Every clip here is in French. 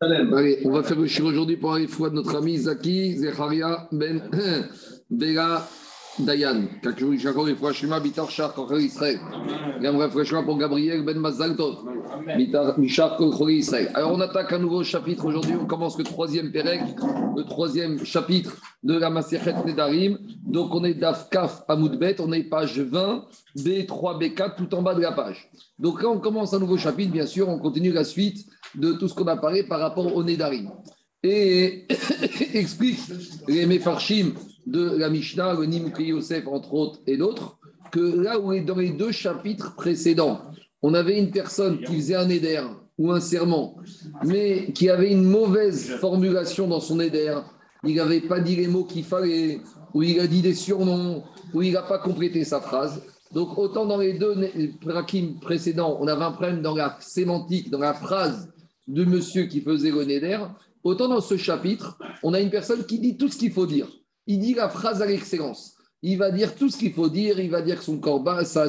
Allez, on va faire le chir aujourd'hui pour aller fois de notre ami Zaki Zecharia Ben Bela Dayan. Kakuri et Fouachima Bitar Shar Kochori Israël. Gamra Fouachima pour Gabriel Ben Israël. Alors on attaque un nouveau chapitre aujourd'hui. On commence le troisième Pérec, le troisième chapitre de la Maserhet Nedarim. Donc on est d'Afkaf à Moudbet. On est page 20, B3, B4, tout en bas de la page. Donc là on commence un nouveau chapitre, bien sûr. On continue la suite de tout ce qu'on a parlé par rapport au Nedarim. Et explique les Mefarshim de la Mishnah, le Nimkri Yosef, entre autres, et d'autres, que là où est dans les deux chapitres précédents, on avait une personne qui faisait un Neder ou un serment, mais qui avait une mauvaise formulation dans son Neder, il n'avait pas dit les mots qu'il fallait, ou il a dit des surnoms, ou il n'a pas complété sa phrase. Donc, autant dans les deux prakim précédents, on avait un problème dans la sémantique, dans la phrase de monsieur qui faisait le Neder, autant dans ce chapitre, on a une personne qui dit tout ce qu'il faut dire. Il dit la phrase à l'excellence. Il va dire tout ce qu'il faut dire, il va dire que son corban, ça,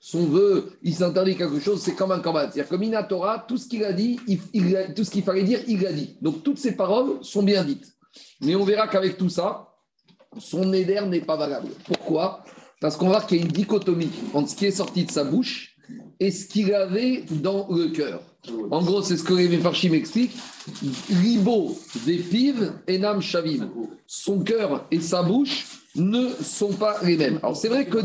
son vœu, il s'interdit quelque chose, c'est comme un corban. C'est-à-dire que Minatora, tout ce qu'il a dit, il, tout ce qu'il fallait dire, il l'a dit. Donc toutes ces paroles sont bien dites. Mais on verra qu'avec tout ça, son Neder n'est pas valable. Pourquoi? Parce qu'on voit qu'il y a une dichotomie entre ce qui est sorti de sa bouche et ce qu'il avait dans le cœur. En gros, c'est ce que les Farshim explique. Libo des pives et Nam Shavim. Son cœur et sa bouche ne sont pas les mêmes. Alors, c'est vrai que.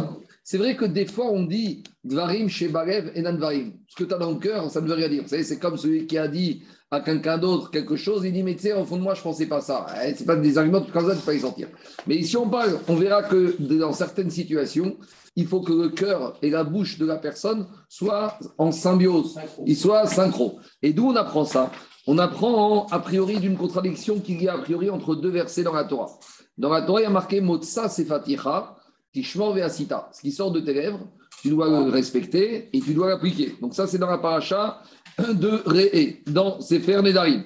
C'est vrai que des fois, on dit Dvarim chez Barev et Nanvarim. Ce que tu as dans le cœur, ça ne veut rien dire. C'est comme celui qui a dit à quelqu'un d'autre quelque chose, il dit Mais tu sais, au fond de moi, je ne pensais pas ça. Eh, ce pas des arguments comme ça, tu ne peux pas y sortir. Mais ici, on parle, on verra que dans certaines situations, il faut que le cœur et la bouche de la personne soient en symbiose, ils soient synchro. Et d'où on apprend ça? On apprend a priori d'une contradiction qu'il y a a priori entre deux versets dans la Torah. Dans la Torah, il y a marqué Motsa Sefaticha, Tishmor Veasita. Ce qui sort de tes lèvres, tu dois le respecter et tu dois l'appliquer. Donc ça, c'est dans la paracha de Réé, dans Sefer Nedarim.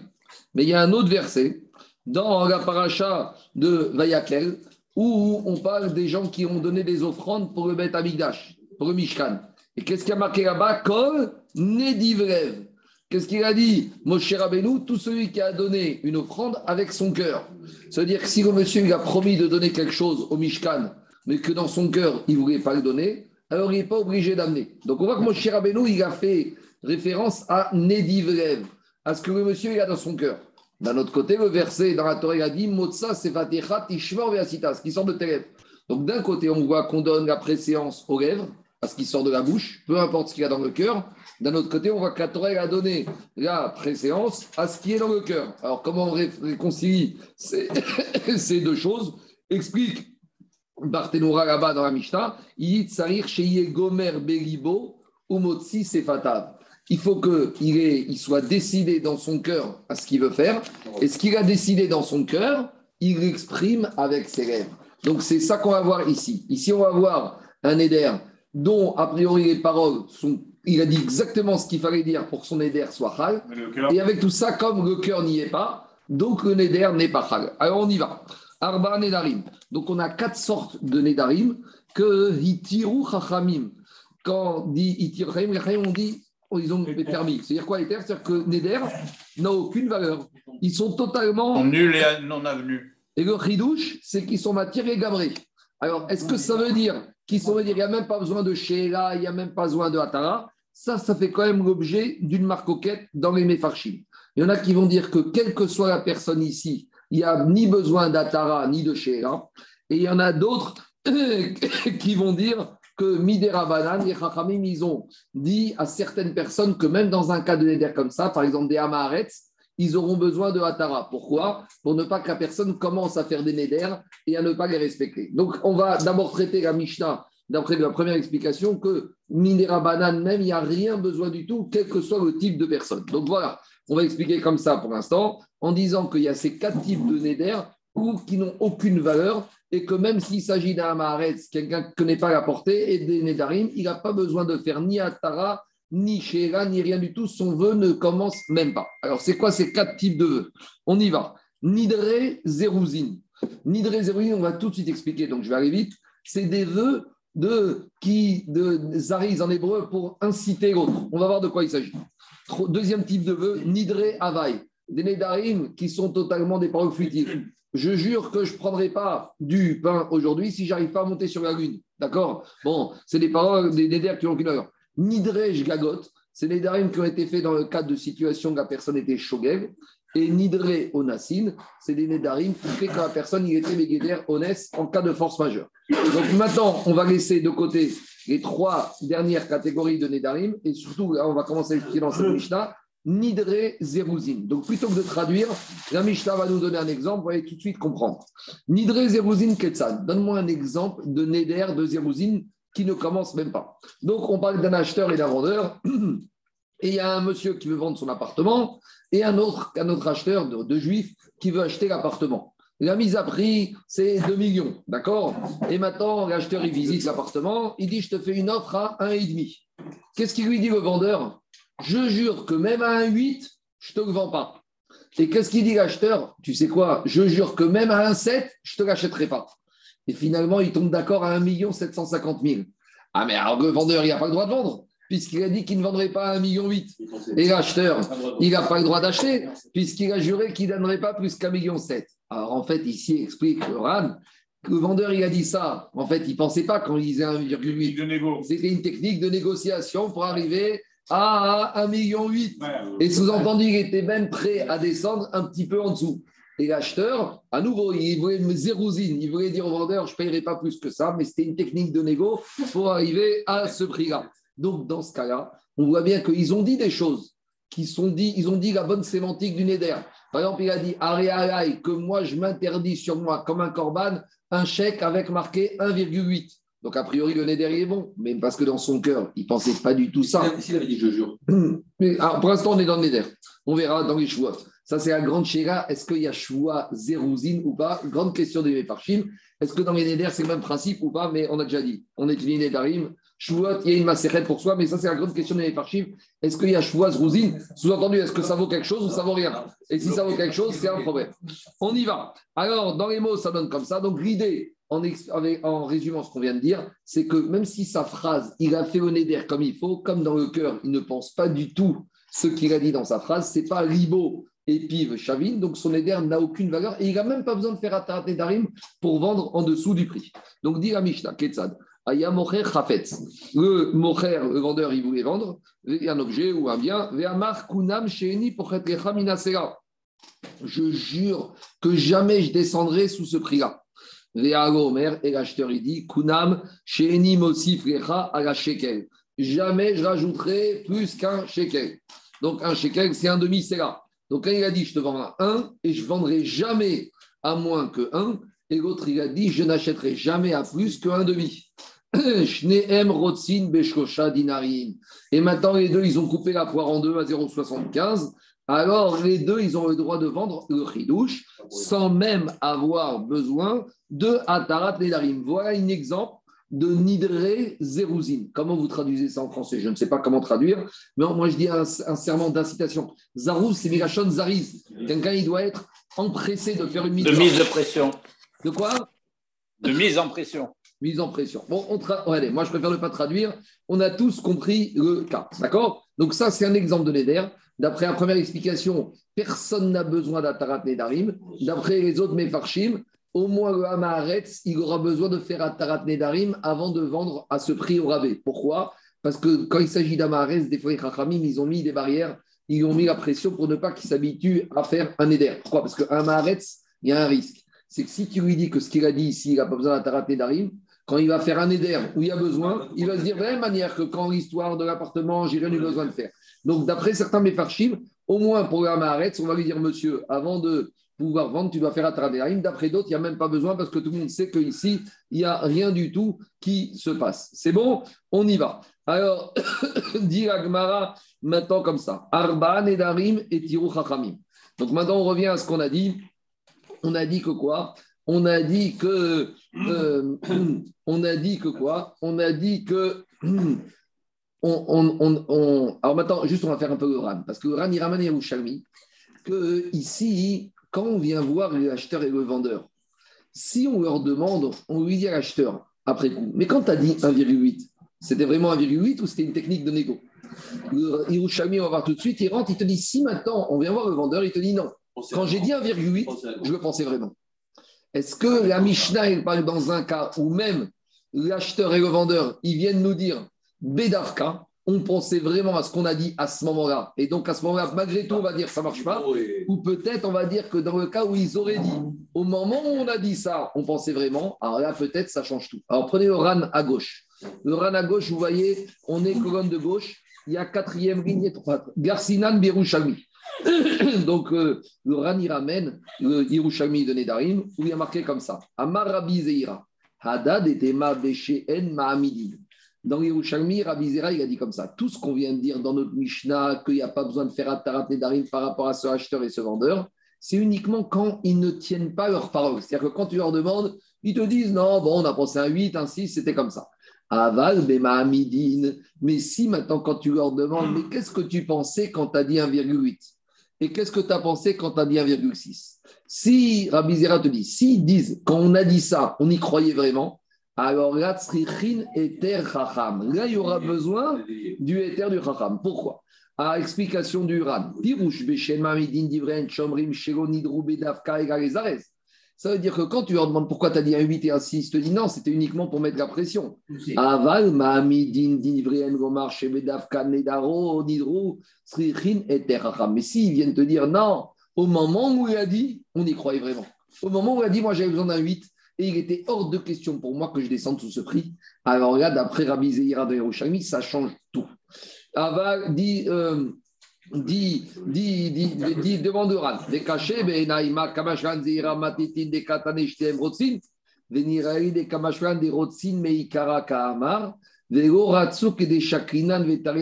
Mais il y a un autre verset, dans la paracha de Vayakel, où on parle des gens qui ont donné des offrandes pour le Beth Amigdash, pour le Mishkan. Et qu'est-ce qu'il a marqué là-bas? Kol Nedivrev. Qu'est-ce qu'il a dit? Moshe Rabbeinu, tout celui qui a donné une offrande avec son cœur. C'est-à-dire que si le monsieur il a promis de donner quelque chose au Mishkan, mais que dans son cœur, il ne voulait pas le donner, alors il n'est pas obligé d'amener. Donc on voit que Moshe Rabbeinu, il a fait référence à Nedivrev, à ce que le monsieur il a dans son cœur. D'un autre côté, le verset dans la Torah il a dit Motsa sefatecha tishmor veasita, ce qui sort de tes lèvres. Donc d'un côté, on voit qu'on donne la préséance aux lèvres, à ce qui sort de la bouche, peu importe ce qu'il y a dans le cœur. D'un autre côté, on voit que la Torah a donné la préséance à ce qui est dans le cœur. Alors comment on réconcilie ces, deux choses? Explique Barthénoura là-bas dans la Mishnah, dit Tsarir gomer belibo umotsi sefatav il faut qu'il il soit décidé dans son cœur à ce qu'il veut faire. Et ce qu'il a décidé dans son cœur, il l'exprime avec ses lèvres. Donc c'est ça qu'on va voir ici. Ici, on va voir un éder dont, a priori, les paroles sont. Il a dit exactement ce qu'il fallait dire pour que son éder soit hal. Et avec tout ça, comme le cœur n'y est pas, donc le néder n'est pas hal. Alors on y va. Arba Nedarim. Donc on a quatre sortes de Nedarim que Hitiru Chachamim. Quand on dit Hitiru Chachamim, on dit ils ont permis. C'est-à-dire quoi les terres C'est-à-dire que Neder n'a aucune valeur. Ils sont totalement. Nuls et non avenus. Et le ridouche, c'est qu'ils sont matière et gabrés. Alors, est-ce que ça veut dire qu'ils sont, dire, il n'y a même pas besoin de Sheila, il n'y a même pas besoin de Hatara Ça, ça fait quand même l'objet d'une marcoquette dans les Mefarchim. Il y en a qui vont dire que quelle que soit la personne ici, il n'y a ni besoin d'Atara ni de Sheila. Et il y en a d'autres qui vont dire que Midera Banan, les Chachamim, ils ont dit à certaines personnes que même dans un cas de Neder comme ça, par exemple des Amaharetz, ils auront besoin de Hatara. Pourquoi? Pour ne pas que la personne commence à faire des Neder et à ne pas les respecter. Donc, on va d'abord traiter la Mishnah, d'après la première explication, que Midera Banan, même, il n'y a rien besoin du tout, quel que soit le type de personne. Donc voilà, on va expliquer comme ça pour l'instant, en disant qu'il y a ces quatre types de Neder qui n'ont aucune valeur et que même s'il s'agit d'un Maharetz, quelqu'un qui ne connaît pas la portée, et des Nedarim, il n'a pas besoin de faire ni Atara, ni Shera, ni rien du tout. Son vœu ne commence même pas. Alors, c'est quoi ces quatre types de vœux? On y va. Nidre Zeruzin. Nidre Zeruzin, on va tout de suite expliquer, donc je vais aller vite. C'est des vœux de, qui, de Zariz en hébreu pour inciter l'autre. On va voir de quoi il s'agit. Deuxième type de vœu, Nidre Avaï. Des Nédarim qui sont totalement des paroles futiles. Je jure que je ne prendrai pas du pain aujourd'hui si j'arrive pas à monter sur la lune. D'accord? Bon, c'est des paroles, des Néder qui ont aucune valeur. Nidre Gagot, c'est des Nédarim qui ont été faits dans le cadre de situation où la personne était Shogeg. Et Nidre Onassin, c'est des Nédarim qui fait que la personne était Megeder Onès en cas de force majeure. Donc maintenant, on va laisser de côté les trois dernières catégories de Nédarim et surtout, on va commencer à expliquer dans cette Mishnah, Nidre Zeruzin. Donc plutôt que de traduire, la Mishnah va nous donner un exemple, vous allez tout de suite comprendre. Nidre Zeruzin Ketsan, donne-moi un exemple de Neder de Zeruzin qui ne commence même pas. Donc on parle d'un acheteur et d'un vendeur. Et il y a un monsieur qui veut vendre son appartement et un autre, acheteur de, de juifs qui veut acheter l'appartement. La mise à prix, c'est 2 millions, d'accord? Et maintenant, l'acheteur, il visite l'appartement, il dit, je te fais une offre à 1,5. Qu'est-ce qu'il lui dit le vendeur? Je jure que même à 1,8, je ne te le vends pas. Et qu'est-ce qu'il dit l'acheteur? Tu sais quoi? Je jure que même à 1,7, je ne te l'achèterai pas. Et finalement, il tombe d'accord à 1 750 000. Ah, mais alors le vendeur, il n'a pas le droit de vendre puisqu'il a dit qu'il ne vendrait pas à 1,8 million. Et l'acheteur, il n'a pas le droit d'acheter, puisqu'il a juré qu'il ne donnerait pas plus qu'un million. Alors en fait, ici, explique le RAN, le vendeur, il a dit ça. En fait, il ne pensait pas quand il disait 1,8. C'était une technique de négociation pour arriver à 1,8 million. Et sous-entendu, il était même prêt à descendre un petit peu en dessous. Et l'acheteur, à nouveau, il voulait zérousine, il voulait dire au vendeur, je ne paierai pas plus que ça, mais c'était une technique de négo pour arriver à ce prix-là. Donc, dans ce cas-là, on voit bien qu'ils ont dit des choses qui sont dit, ils ont dit la bonne sémantique du Neder. Par exemple, il a dit Aréalaï, que moi je m'interdis sur moi comme un corban un chèque avec marqué 1,8. Donc, a priori, le Neder est bon, mais parce que dans son cœur, il ne pensait pas du tout ça. S'il avait dit je jure. Mais, pour l'instant, on est dans le Neder. On verra dans les choix. Ça, c'est la grande chéra. Est-ce qu'il y a choix zérouzine ou pas? Grande question des Mefarchim. Est-ce que dans les Neder, c'est le même principe ou pas? Mais on a déjà dit. On étudie Nedarim. Chouot, il y a une macérette pour soi, mais ça, c'est la grande question des archives. Est-ce qu'il y a Chouaz Rousine Sous-entendu, est-ce que ça vaut quelque chose ou ça vaut rien? Et si ça vaut quelque chose, c'est un problème. On y va. Alors, dans les mots, ça donne comme ça. Donc, l'idée, en, résumant ce qu'on vient de dire, c'est que même si sa phrase, il a fait au d'air comme il faut, comme dans le cœur, il ne pense pas du tout ce qu'il a dit dans sa phrase, c'est pas Ribo et Pive Chavine, donc son éder n'a aucune valeur et il n'a même pas besoin de faire Atarat Darim pour vendre en dessous du prix. Donc, dit la Mishnah, Ketzad. Aya Mocher Chafetz. Le Mocher, le vendeur, il voulait vendre un objet ou un bien. Kunam Sheeni Je jure que jamais je descendrai sous ce prix-là. Omer, et l'acheteur, il dit Kunam Sheeni Mosifrecha à la shekel. Jamais je rajouterai plus qu'un shekel. Donc un shekel, c'est un demi-séra. Donc quand il a dit je te vends un et je vendrai jamais à moins que un, et l'autre il a dit je n'achèterai jamais à plus qu'un demi. Et maintenant, les deux, ils ont coupé la poire en deux à 0,75. Alors, les deux, ils ont le droit de vendre le chidouche sans même avoir besoin de Atarat Nedarim. Voilà un exemple de Nidre Zérouzine. Comment vous traduisez ça en français? Je ne sais pas comment traduire, mais moi je dis un, serment d'incitation. Zarouz, c'est Migashon Zariz. Quelqu'un, il doit être empressé de faire une mise de mise de pression. De quoi? De mise en pression mise en pression. Bon, on allez, moi je préfère ne pas traduire. On a tous compris le cas. D'accord? Donc, ça, c'est un exemple de Neder. D'après la première explication, personne n'a besoin d'Atarat Nedarim. D'après les autres Mefarshim, au moins le Hamaharetz, il aura besoin de faire Atarat Nedarim avant de vendre à ce prix au rabais. Pourquoi? Parce que quand il s'agit d'Amaharetz, des fois les Chachamim, ils ont mis des barrières, ils ont mis la pression pour ne pas qu'il s'habitue à faire un Neder. Pourquoi? Parce qu'un Maharetz, il y a un risque. C'est que si tu lui dis que ce qu'il a dit ici, il n'a pas besoin d'Atarat Nedarim, quand il va faire un éder où il y a besoin, il va se dire de la même manière que quand l'histoire de l'appartement, j'ai rien eu besoin de faire. Donc, d'après certains méfarchim, au moins pour la on va lui dire, monsieur, avant de pouvoir vendre, tu dois faire Ataradeharim. D'après d'autres, il n'y a même pas besoin parce que tout le monde sait qu'ici, il n'y a rien du tout qui se passe. C'est bon? On y va. Alors, dit Agmara maintenant comme ça. Arba, Nedarim et Tiru Chachamim. Donc maintenant, on revient à ce qu'on a dit. On a dit que quoi? On a dit que. Euh, on a dit que quoi? On a dit que. On, alors maintenant, juste on va faire un peu le RAN, parce que le RAN, il ramène Yerushalmi, que ici, quand on vient voir l'acheteur et le vendeur, si on leur demande, on lui dit à l'acheteur, après coup, mais quand tu as dit 1,8, c'était vraiment 1,8 ou c'était une technique de négo? Hirushami, on va voir tout de suite, il rentre, il te dit si maintenant on vient voir le vendeur, il te dit non. Quand j'ai dit 1,8, je le pensais vraiment. Est-ce que la Mishnah, elle parle dans un cas où même l'acheteur et le vendeur, ils viennent nous dire Bedavka, on pensait vraiment à ce qu'on a dit à ce moment-là. Et donc, à ce moment-là, malgré tout, on va dire ça marche pas. Ou peut-être, on va dire que dans le cas où ils auraient dit, au moment où on a dit ça, on pensait vraiment, alors là, peut-être, ça change tout. Alors, prenez le RAN à gauche. Le RAN à gauche, vous voyez, on est colonne de gauche. Il y a quatrième ligne, Garcinan Birouchami. donc, euh, le RAN, il ramène le Hirushami de Nedarim, où il y a marqué comme ça Amar Rabbi Zeira, Hadad et En Mahamidin. Dans Yerushalmi, Rabbi Zera, il a dit comme ça tout ce qu'on vient de dire dans notre Mishnah, qu'il n'y a pas besoin de faire Atarat Nedarim par rapport à ce acheteur et ce vendeur, c'est uniquement quand ils ne tiennent pas leur parole. C'est-à-dire que quand tu leur demandes, ils te disent non, bon, on a pensé un 8, un 6, c'était comme ça. Aval, Bema Mais si maintenant, quand tu leur demandes, mais qu'est-ce que tu pensais quand tu as dit 1,8 Et qu'est-ce que tu as pensé quand tu as dit 1,6 Si Rabbi Zera te dit, s'ils disent, quand on a dit ça, on y croyait vraiment, alors là, Eter Chacham. Là, il y aura besoin du Eter du Chacham. Pourquoi? À explication du Ran. Ça veut dire que quand tu leur demandes pourquoi tu as dit un 8 et un 6, tu te dis non, c'était uniquement pour mettre la pression. Aval, Mahamidin, Divrien, Gomar, Shebedavka, Nedaro, Nidrou, Srichin, Eter Chacham. Mais s'ils viennent te dire non, au moment où il a dit, on y croyait vraiment. Au moment où il a dit, moi j'avais besoin d'un 8, et il était hors de question pour moi que je descende sous ce prix. Alors là, d'après Rabbi Zeira de Yerushalmi, ça change tout. Ava dit, euh, dit, dit, dit, dit, demande. Des cachets, Benaïma, Kamashran, Zeira, Matitin, des Katane, Rotsin, Meikara, Kahamar, des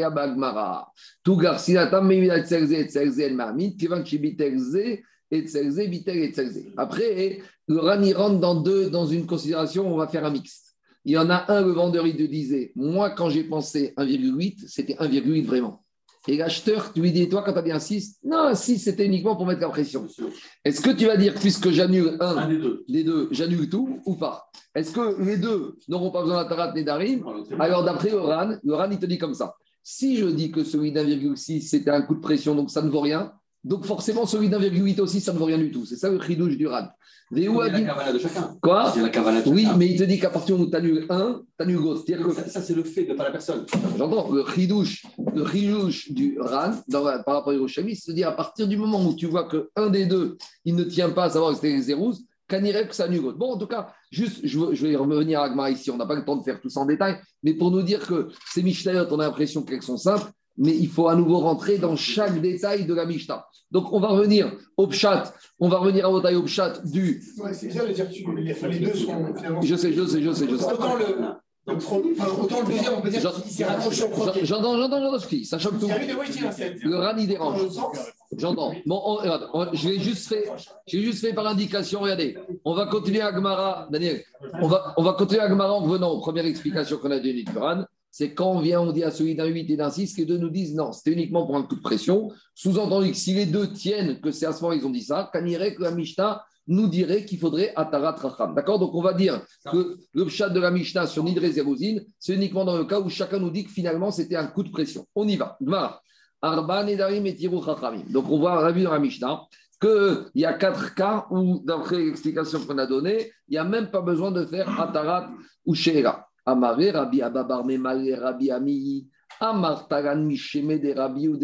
Bagmara. Tout Garcinatam, Mevila, Tserze, Tserze, El Kivan, Chibiterze, et et Après, le RAN, il rentre dans, deux, dans une considération, on va faire un mixte. Il y en a un, le vendeur, il te disait, moi, quand j'ai pensé 1,8, c'était 1,8 vraiment. Et l'acheteur, tu lui dis, toi, quand tu as dit un 6, non, un 6, c'était uniquement pour mettre la pression. Est-ce que tu vas dire, puisque j'annule un, des deux, les deux j'annule tout ou pas? Est-ce que les deux n'auront pas besoin d'Atarat ni d'Arim? Alors, d'après le RAN, le RAN, il te dit comme ça. Si je dis que celui d'1,6, c'était un coup de pression, donc ça ne vaut rien, donc forcément, celui d'1,8 aussi, ça ne vaut rien du tout. C'est ça le chidouche du RAN. Il y a la cavale de chacun. Quoi Il y a la cavale de Oui, mais il te dit qu'à partir où tu annules un, tu annules l'autre. Que... Ça, c'est le fait de pas la personne. J'entends. Le chidouche, le du RAN par rapport au Hiroshimi, c'est-à-dire à partir du moment où tu vois qu'un des deux, il ne tient pas à savoir que c'était les zéros, que ça annule l'autre. Bon, en tout cas, juste, je, vais revenir à Agma ici. On n'a pas le temps de faire tout ça en détail, mais pour nous dire que ces Mishnayot, on a l'impression qu'elles sont simples mais il faut à nouveau rentrer dans chaque détail de la Mishnah. Donc, on va revenir au Pshat, on va revenir à au au Pshat du. Ouais, c'est bien de dire que les deux sont finalement. Je sais, je sais, je sais. Je sais. Autant, le, autant le deuxième, on peut dire qu'il s'est rapproché au premier. J'entends, j'entends, j'entends ce qui ça choque tout. Le rani dérange. J'entends. Bon, on, je l'ai juste fait, j'ai juste fait par indication. Regardez, on va continuer à Gmara, Daniel. On va, on va continuer à Gmara en revenant aux premières explications qu'on a données du Quran c'est quand on vient, on dit à celui d'un 8 et d'un 6, que les deux nous disent non, c'était uniquement pour un coup de pression. Sous-entendu que si les deux tiennent que c'est à ce moment ils ont dit ça, irait que la Mishnah nous dirait qu'il faudrait Atarat Racham. D'accord? Donc on va dire que le chat de la Mishnah sur Nidre Zerozine, c'est uniquement dans le cas où chacun nous dit que finalement c'était un coup de pression. On y va. Arba, et Donc on voit, on a vu dans la Mishnah qu'il y a quatre cas où, d'après l'explication qu'on a donnée, il n'y a même pas besoin de faire Atarat ou Sheera. Amare Rabbi Ababar Memale Rabbi Ami, Amar Taran Misheme de Rabbi ou.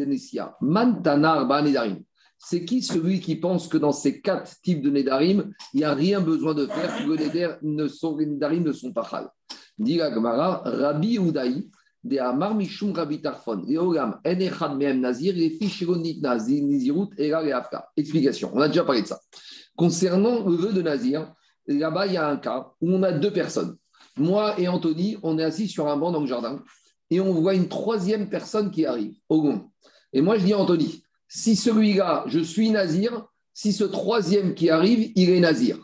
Mantanar Nedarim. C'est qui celui qui pense que dans ces quatre types de Nedarim, il n'y a rien besoin de faire, que les les Nedarim ne sont pas chal? Dit Gemara, Rabbi Udaï, de Amar Mishum Rabbi Tarfon, Eogam, Enechad Mehem Nazir, et Fishironit Nazir, Nizirut, Era et Afka. Explication, on a déjà parlé de ça. Concernant le vœu de Nazir, là-bas, il y a un cas où on a deux personnes. Moi et Anthony, on est assis sur un banc dans le jardin et on voit une troisième personne qui arrive, Ogon. Et moi, je dis à Anthony, si celui-là, je suis nazir, si ce troisième qui arrive, il est nazir.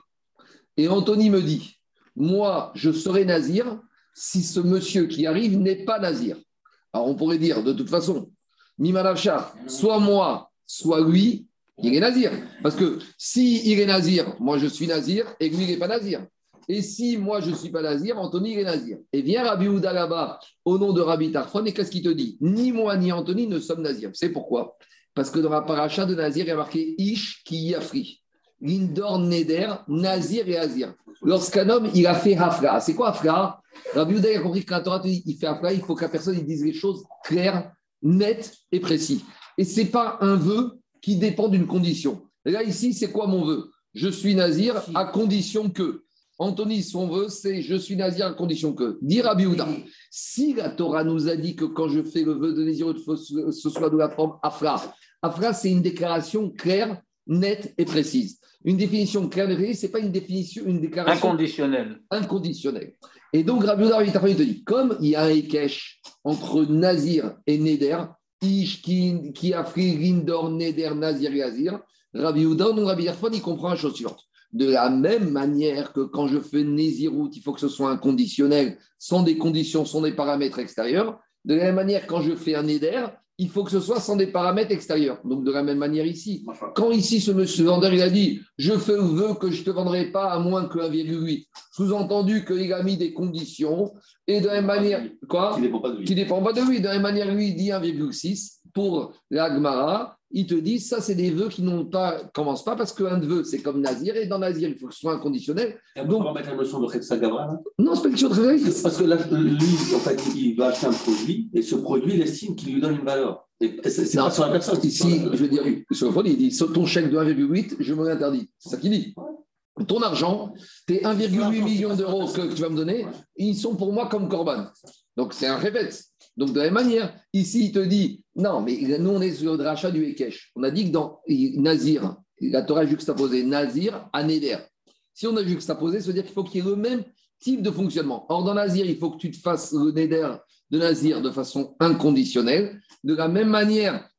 Et Anthony me dit, moi, je serai nazir si ce monsieur qui arrive n'est pas nazir. Alors on pourrait dire, de toute façon, Mimanachar, soit moi, soit lui, il est nazir. Parce que si il est nazir, moi je suis nazir, et lui, il n'est pas nazir. Et si moi je ne suis pas Nazir, Anthony il est Nazir. Et vient Rabbi Houda là-bas au nom de Rabbi Tarfon, et qu'est-ce qu'il te dit? Ni moi ni Anthony ne sommes Nazir. C'est pourquoi? Parce que dans la paracha de Nazir, il y a marqué Ish qui yafri. Lindor Neder, Nazir et Azir. Lorsqu'un homme, il a fait Hafra. C'est quoi Hafra? Rabbi Houda a compris que quand Torah dit il fait Hafra, il faut que la personne dise les choses claires, nettes et précises. Et ce n'est pas un vœu qui dépend d'une condition. là, ici, c'est quoi mon vœu? Je suis Nazir à condition que. Anthony, son vœu, c'est je suis nazir à condition que. Dire à si la Torah nous a dit que quand je fais le vœu de nazir, ce soit de la forme Afra. Afra, c'est une déclaration claire, nette et précise. Une définition claire et précise, ce n'est pas une définition, une déclaration inconditionnelle. Inconditionnelle. Et donc, Rabbi Ouda, il te dit, comme il y a un Ekech entre Nazir et Neder, Ish, qui a fait Lindor, Neder, Nazir et Azir, Rabbi Ouda, non Rabbi Yerfon, il comprend la chose suivante. De la même manière que quand je fais Nézirout, il faut que ce soit inconditionnel, sans des conditions, sans des paramètres extérieurs. De la même manière, quand je fais un Néder, il faut que ce soit sans des paramètres extérieurs. Donc, de la même manière ici. Quand ici, ce monsieur vendeur, il a dit Je veux que je ne te vendrai pas à moins que 1,8, sous-entendu qu'il a mis des conditions. Et de la même manière, quoi? Qui ne dépend pas de lui. De la même manière, lui, il dit 1,6 pour l'Agmara ils te disent ça, c'est des vœux qui n'ont pas, commencent pas parce qu'un vœu, c'est comme Nazir, et dans Nazir, il faut que ce soit inconditionnel. Et Donc, on va mettre la notion de Khetsa Non, c'est pas une question de Parce que là, lui, en fait, il va acheter un produit, et ce produit, il estime qu'il lui donne une valeur. C'est pas sur la personne. Ici, je veux dire, sur le produit, il dit ton chèque de 1,8, je me l'interdis. C'est ça qu'il dit. Ton argent, tes 1,8 millions d'euros que tu vas me donner, ils sont pour moi comme Corban. Donc c'est un répète. Donc, de la même manière, ici, il te dit, non, mais nous, on est sur le rachat du Ekech. On a dit que dans Nazir, la Torah a juxtaposé Nazir à Neder. Si on a juxtaposé, ça veut dire qu'il faut qu'il y ait le même type de fonctionnement. Or, dans Nazir, il faut que tu te fasses le Neder de Nazir de façon inconditionnelle. De la même manière,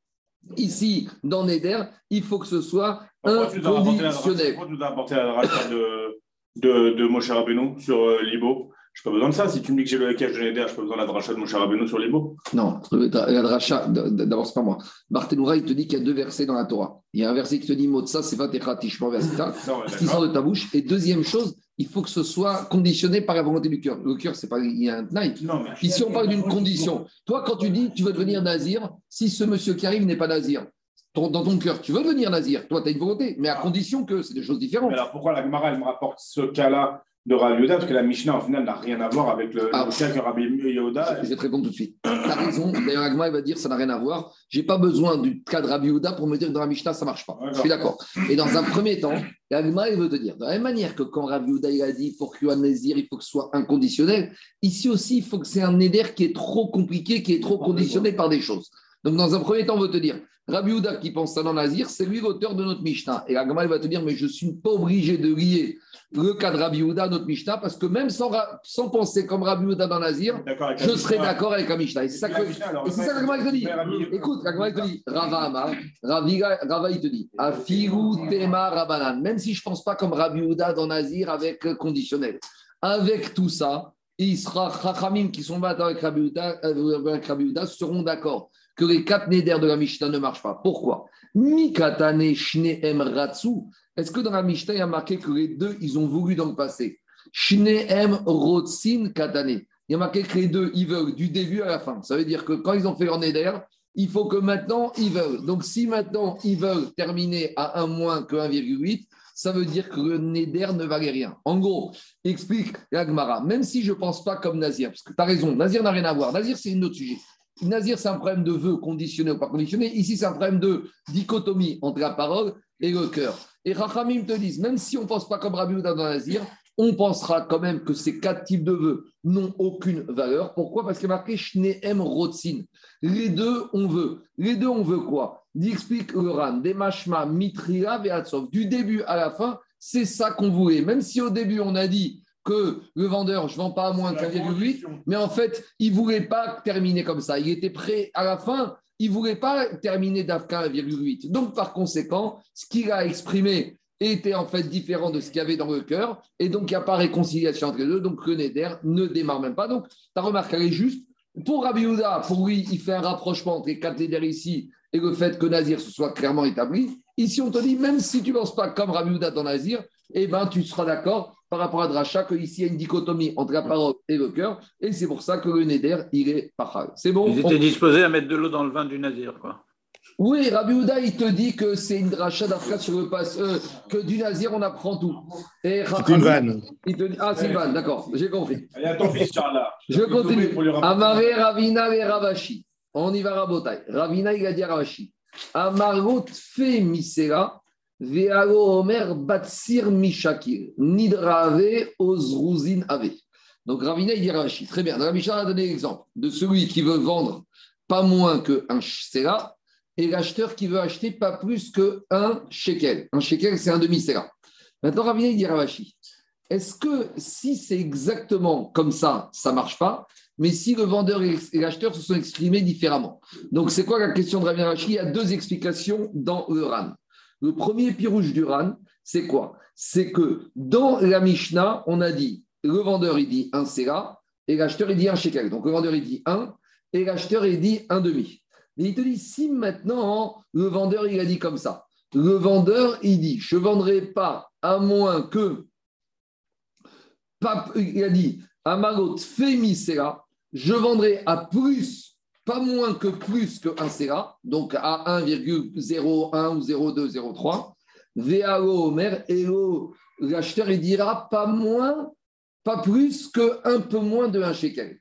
ici, dans Neder, il faut que ce soit inconditionnel. Pourquoi tu nous as apporté la rachat de, de, de Moshe Rabbeinu sur euh, Libo? Je n'ai pas besoin de ça. Si tu me dis que j'ai le cache de Neder, je n'ai pas besoin de la dracha de mon cher sur les mots. Non, la dracha, d'abord, ce n'est pas moi. Barthénoura, il te dit qu'il y a deux versets dans la Torah. Il y a un verset qui te dit Motsa, c'est pas tishma versita, qui sort de ta bouche. Et deuxième chose, il faut que ce soit conditionné par la volonté du cœur. Le cœur, c'est pas il y a un tnaï. Ici, on parle d'une condition. Toi, quand tu dis tu veux devenir nazir, si ce monsieur qui arrive n'est pas nazir, dans ton cœur, tu veux devenir nazir, toi, tu as une volonté, mais à ah. condition que c'est des choses différentes. alors pourquoi la Gemara, elle me rapporte ce cas-là de Rabbi Yoda, parce que la Mishnah, au final, n'a rien à voir avec le, ah, que Rabbi Yoda. Je vais te répondre tout de suite. Tu as raison. D'ailleurs, Agma, il va dire ça n'a rien à voir. Je n'ai pas besoin du cas de Rabbi Yoda pour me dire que dans la Mishnah, ça ne marche pas. Je suis d'accord. Et dans un premier temps, Agma, il veut te dire, de la même manière que quand Rabbi Yoda, il a dit pour qu'il Nézir, il faut que ce soit inconditionnel, ici aussi, il faut que c'est un Néder qui est trop compliqué, qui est trop conditionné par des choses. Donc, dans un premier temps, on veut te dire, Rabbi Houda qui pense ça dans Nazir, c'est lui l'auteur de notre Mishnah. Et Agma, il va te dire, mais je ne suis pas obligé de lier le cas de Rabbi Houda, notre Mishnah, parce que même sans, sans penser comme Rabbi Houda dans Nazir, je serais d'accord avec la Mishnah. Et c'est ça que, ça te dit. Écoute, Agma, te dit, Rava Amar, Rava, il te dit, Afiru Tema Rabanan, même si je ne pense pas comme Rabbi Houda dans Nazir avec conditionnel. Avec tout ça, il sera Chachamim qui sont battus avec Rabbi Houda, euh, avec Rabbi Houda seront d'accord que les quatre néder de la Mishnah ne marchent pas. Pourquoi? Mikatane Shneem Ratsu. Est-ce que dans la Mishnah, il y a marqué que les deux, ils ont voulu dans le passé? Shneem Rotsin Katane. Il y a marqué que les deux, ils veulent du début à la fin. Ça veut dire que quand ils ont fait leur néder, il faut que maintenant, ils veulent. Donc, si maintenant, ils veulent terminer à 1 moins que 1,8, ça veut dire que le Neder ne valait rien. En gros, explique Yagmara, même si je ne pense pas comme Nazir, parce que tu as raison, Nazir n'a rien à voir. Nazir, c'est un autre sujet. Nazir, c'est un problème de vœu conditionné ou pas conditionné. Ici, c'est un problème de dichotomie entre la parole et le cœur. Et Rachamim te disent, même si on ne pense pas comme Rabbi Ouda dans Nazir, on pensera quand même que ces quatre types de vœux n'ont aucune valeur. Pourquoi? Parce qu'il y a marqué Shneem. Les deux, on veut. Les deux, on veut quoi? Dit explique le Ran, Demashma, Mitria, Veatsov. Du début à la fin, c'est ça qu'on voulait. Même si au début, on a dit que le vendeur, je ne vends pas à moins qu'un virgule mais en fait, il ne voulait pas terminer comme ça. Il était prêt à la fin, il ne voulait pas terminer d'Afka 1,8. Donc, par conséquent, ce qu'il a exprimé était en fait différent de ce qu'il y avait dans le cœur, et donc il n'y a pas réconciliation entre les deux, donc le Neder ne démarre même pas. Donc, ta remarque, elle est juste. Pour Rabbi pour lui, il fait un rapprochement entre les quatre Neder ici et le fait que Nazir se soit clairement établi. Ici, on te dit, même si tu ne penses pas comme Rabbi dans Nazir, eh ben, tu seras d'accord par rapport à Dracha qu'ici, il y a une dichotomie entre la parole et le cœur, et c'est pour ça que le Neder, il est pachal. C'est bon Ils étaient disposés à mettre de l'eau dans le vin du Nazir, quoi. Oui, Rabbi Houda, il te dit que c'est une dracha d'Afrique sur le pass, euh, que du Nazir, on apprend tout. C'est une vanne. Il te dit, ah, c'est une vanne, d'accord, j'ai compris. Il y a ton fils, Charles, là. Je continue. Amaré, Ravina et Ravashi. On y va, Rabotai. Ravina, il a dit à Ravashi. Amarot fe misera, omer batsir mishakir, nidrave ozruzin ave. Donc Ravina, il dit à Ravashi. Très bien. Shah a donné l'exemple de celui qui veut vendre pas moins qu'un sera et l'acheteur qui veut acheter pas plus qu'un shekel. Un shekel, c'est un demi-sera. Maintenant, Ravina, il dit. Est-ce que si c'est exactement comme ça, ça marche pas Mais si le vendeur et l'acheteur se sont exprimés différemment? Donc, c'est quoi la question de Rabbi Rashi Il y a deux explications dans le RAN. Le premier pirouge du RAN, c'est quoi? C'est que dans la Mishnah, on a dit le vendeur, il dit un séra et l'acheteur, il dit un shekel. Donc, le vendeur, il dit un et l'acheteur, il dit un demi. Mais il te dit si maintenant, le vendeur, il a dit comme ça. Le vendeur, il dit je ne vendrai pas à moins que il a dit Amarot Femisera, je vendrai à plus, pas moins que plus que un Sera, donc à 1,01 ou 0,203. Vealo Omer, et l'acheteur il dira pas moins, pas plus que un peu moins de un shekel.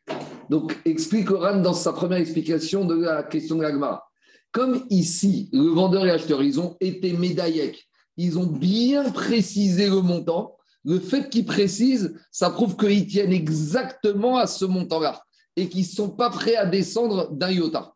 Donc explique Oran dans sa première explication de la question de l'Agmara. Comme ici, le vendeur et l'acheteur, ils ont été médaillés, ils ont bien précisé le montant. Le fait qu'ils précisent, ça prouve qu'ils tiennent exactement à ce montant-là et qu'ils ne sont pas prêts à descendre d'un iota.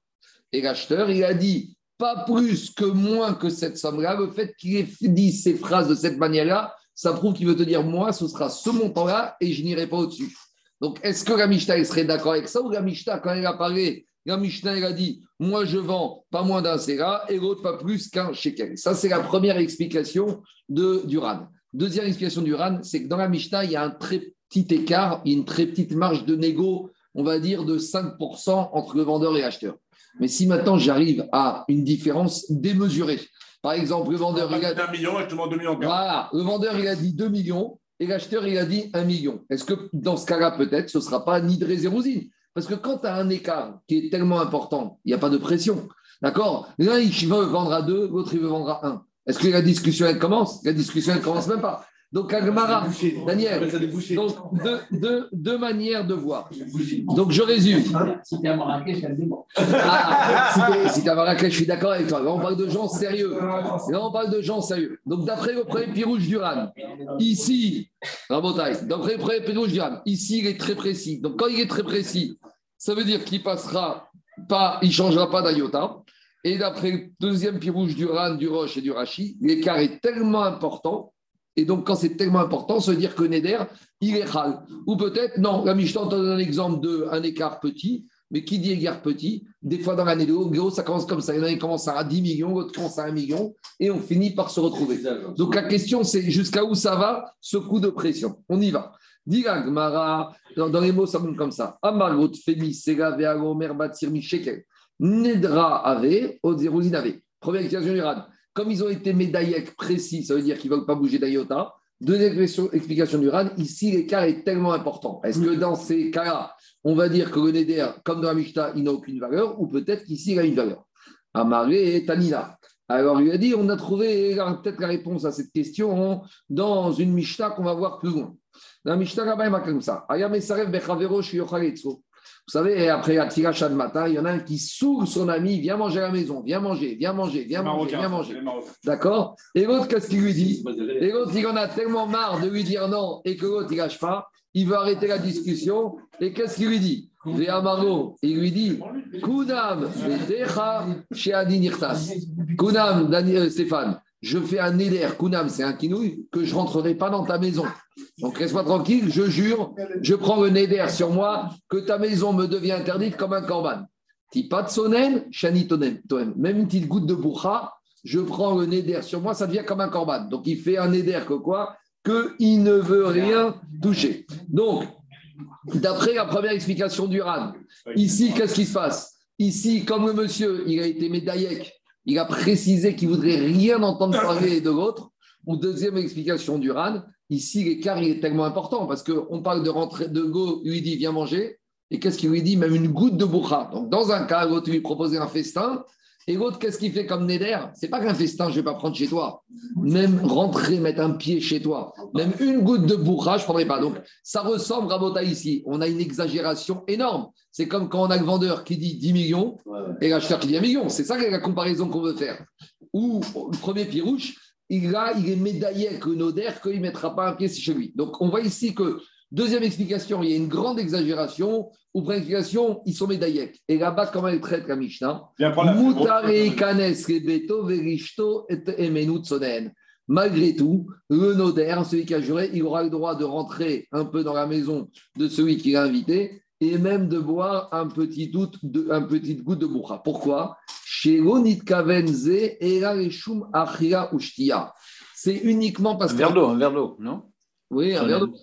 Et l'acheteur, il a dit pas plus que moins que cette somme-là. Le fait qu'il ait dit ces phrases de cette manière-là, ça prouve qu'il veut te dire moi, ce sera ce montant-là et je n'irai pas au-dessus. Donc, est-ce que la Mishnah serait d'accord avec ça ou la Mishnah, quand elle a parlé, la Mishnah elle a dit moi je vends pas moins d'un séra et l'autre pas plus qu'un shekel. Ça, c'est la première explication de, du RAN. Deuxième explication du RAN, c'est que dans la Mishnah, il y a un très petit écart, une très petite marge de négo, on va dire de 5% entre le vendeur et l'acheteur. Mais si maintenant j'arrive à une différence démesurée, par exemple, le vendeur, il a, Un million et je te demande 2 millions. voilà, le vendeur, il a dit 2 millions et l'acheteur, il a dit 1 million. Est-ce que dans ce cas-là, peut-être, ce ne sera pas ni de résérousine Parce que quand tu as un écart qui est tellement important, il n'y a pas de pression. D'accord? L'un, il veut vendre à 2, l'autre, il veut vendre à 1. Est-ce que la discussion, elle commence? La discussion, elle ne commence même pas. Donc, Agmara, Daniel, donc deux, deux- deux manières de voir. Donc, je résume. Si t'es à Marrakech. Ah, si t'es- si t'es à Marrakech, je suis d'accord avec toi. Là, on parle de gens sérieux. Là, on parle de gens sérieux. Donc, d'après le premier pirouge du RAN, ici, d'après le premier pirouge du RAN, ici, il est très précis. Donc, quand il est très précis, ça veut dire qu'il passera pas, il ne changera pas d'IOTA. Et d'après le deuxième pirouge du RAN, du Roche et du Rachi, l'écart est tellement important. Et donc, quand c'est tellement important, veut dire que Neder, il est hal. Ou peut-être, non, la Mishnah, donne un exemple d'un écart petit. Mais qui dit écart petit, des fois dans l'année de haut, gros, ça commence comme ça. Il y en a qui commencent à 10 millions, l'autre commence à 1 million, et on finit par se retrouver. Donc la question, c'est jusqu'à où ça va, ce coup de pression? On y va. Diga Gmara, dans, les mots, ça donne comme ça. Amalot, Femi, Sega, Veago, Merbatsir, Shekel. Nedra, Ave, Odzeruzin, Ave. Première du Rad. Comme ils ont été médaillés précis, ça veut dire qu'ils ne veulent pas bouger d'Iota. Deuxième explication- du Rad, ici l'écart est tellement important. Est-ce que dans ces cas-là, on va dire que le Neder, comme dans la Mishnah, il n'a aucune valeur, ou peut-être qu'ici, il a une valeur? Amaré et Tanina. Alors, il lui a dit, on a trouvé peut-être la réponse à cette question dans une Mishnah qu'on va voir plus loin. La Mishnah là-bas, comme ça. Bechavero. Vous savez, après de matin, il y en a un qui saoule son ami, viens manger à la maison, viens manger, viens manger, viens manger, viens manger. D'accord? Et l'autre, qu'est-ce qu'il lui dit? Et l'autre, il en a tellement marre de lui dire non et que l'autre, il lâche pas, il veut arrêter la discussion. Et qu'est-ce qu'il lui dit? Véamaro, il lui dit Kunam. Kunam, euh, Stéphane, je fais un éder, Kunam, c'est un kinouille, que je rentrerai pas dans ta maison. Donc reste-moi tranquille, je jure, je prends le néder sur moi, que ta maison me devient interdite comme un corban. Tipat sonen, shani toem. Même une petite goutte de boucha, je prends le néder sur moi, ça devient comme un corban. Donc il fait un néder que quoi? Qu'il ne veut rien toucher. Donc, d'après la première explication du RAN, ici, qu'est-ce qui se passe? Ici, comme le monsieur, il a été médaillé, il a précisé qu'il voudrait rien entendre parler de l'autre. Ou deuxième explication du RAN, ici, l'écart, est tellement important parce qu'on parle de rentrer, de go, lui dit, viens manger. Et qu'est-ce qu'il lui dit? Même une goutte de bourra. Donc, dans un cas, l'autre lui proposait un festin. Et l'autre, qu'est-ce qu'il fait comme Neder? C'est pas qu'un festin, je vais pas prendre chez toi. Même rentrer, mettre un pied chez toi. Même une goutte de bourra, je prendrai pas. Donc, ça ressemble à Bota ici. On a une exagération énorme. C'est comme quand on a le vendeur qui dit 10 millions et l'acheteur qui dit 1 million. C'est ça la comparaison qu'on veut faire. Ou le premier pirouche, il, a, il est médaillé avec une odeur qu'il ne mettra pas un pied chez lui. Donc, on voit ici que, deuxième explication, il y a une grande exagération, ou première explication, ils sont médaillés. Et là-bas, comment elle traite la Mishnah? Malgré tout, le noder, celui qui a juré, il aura le droit de rentrer un peu dans la maison de celui qui l'a invité et même de boire un petit, doute de, un petit goutte de boucha. Pourquoi? C'est uniquement parce Un que. verre d'eau, un verre d'eau, non? Oui, un verre d'eau.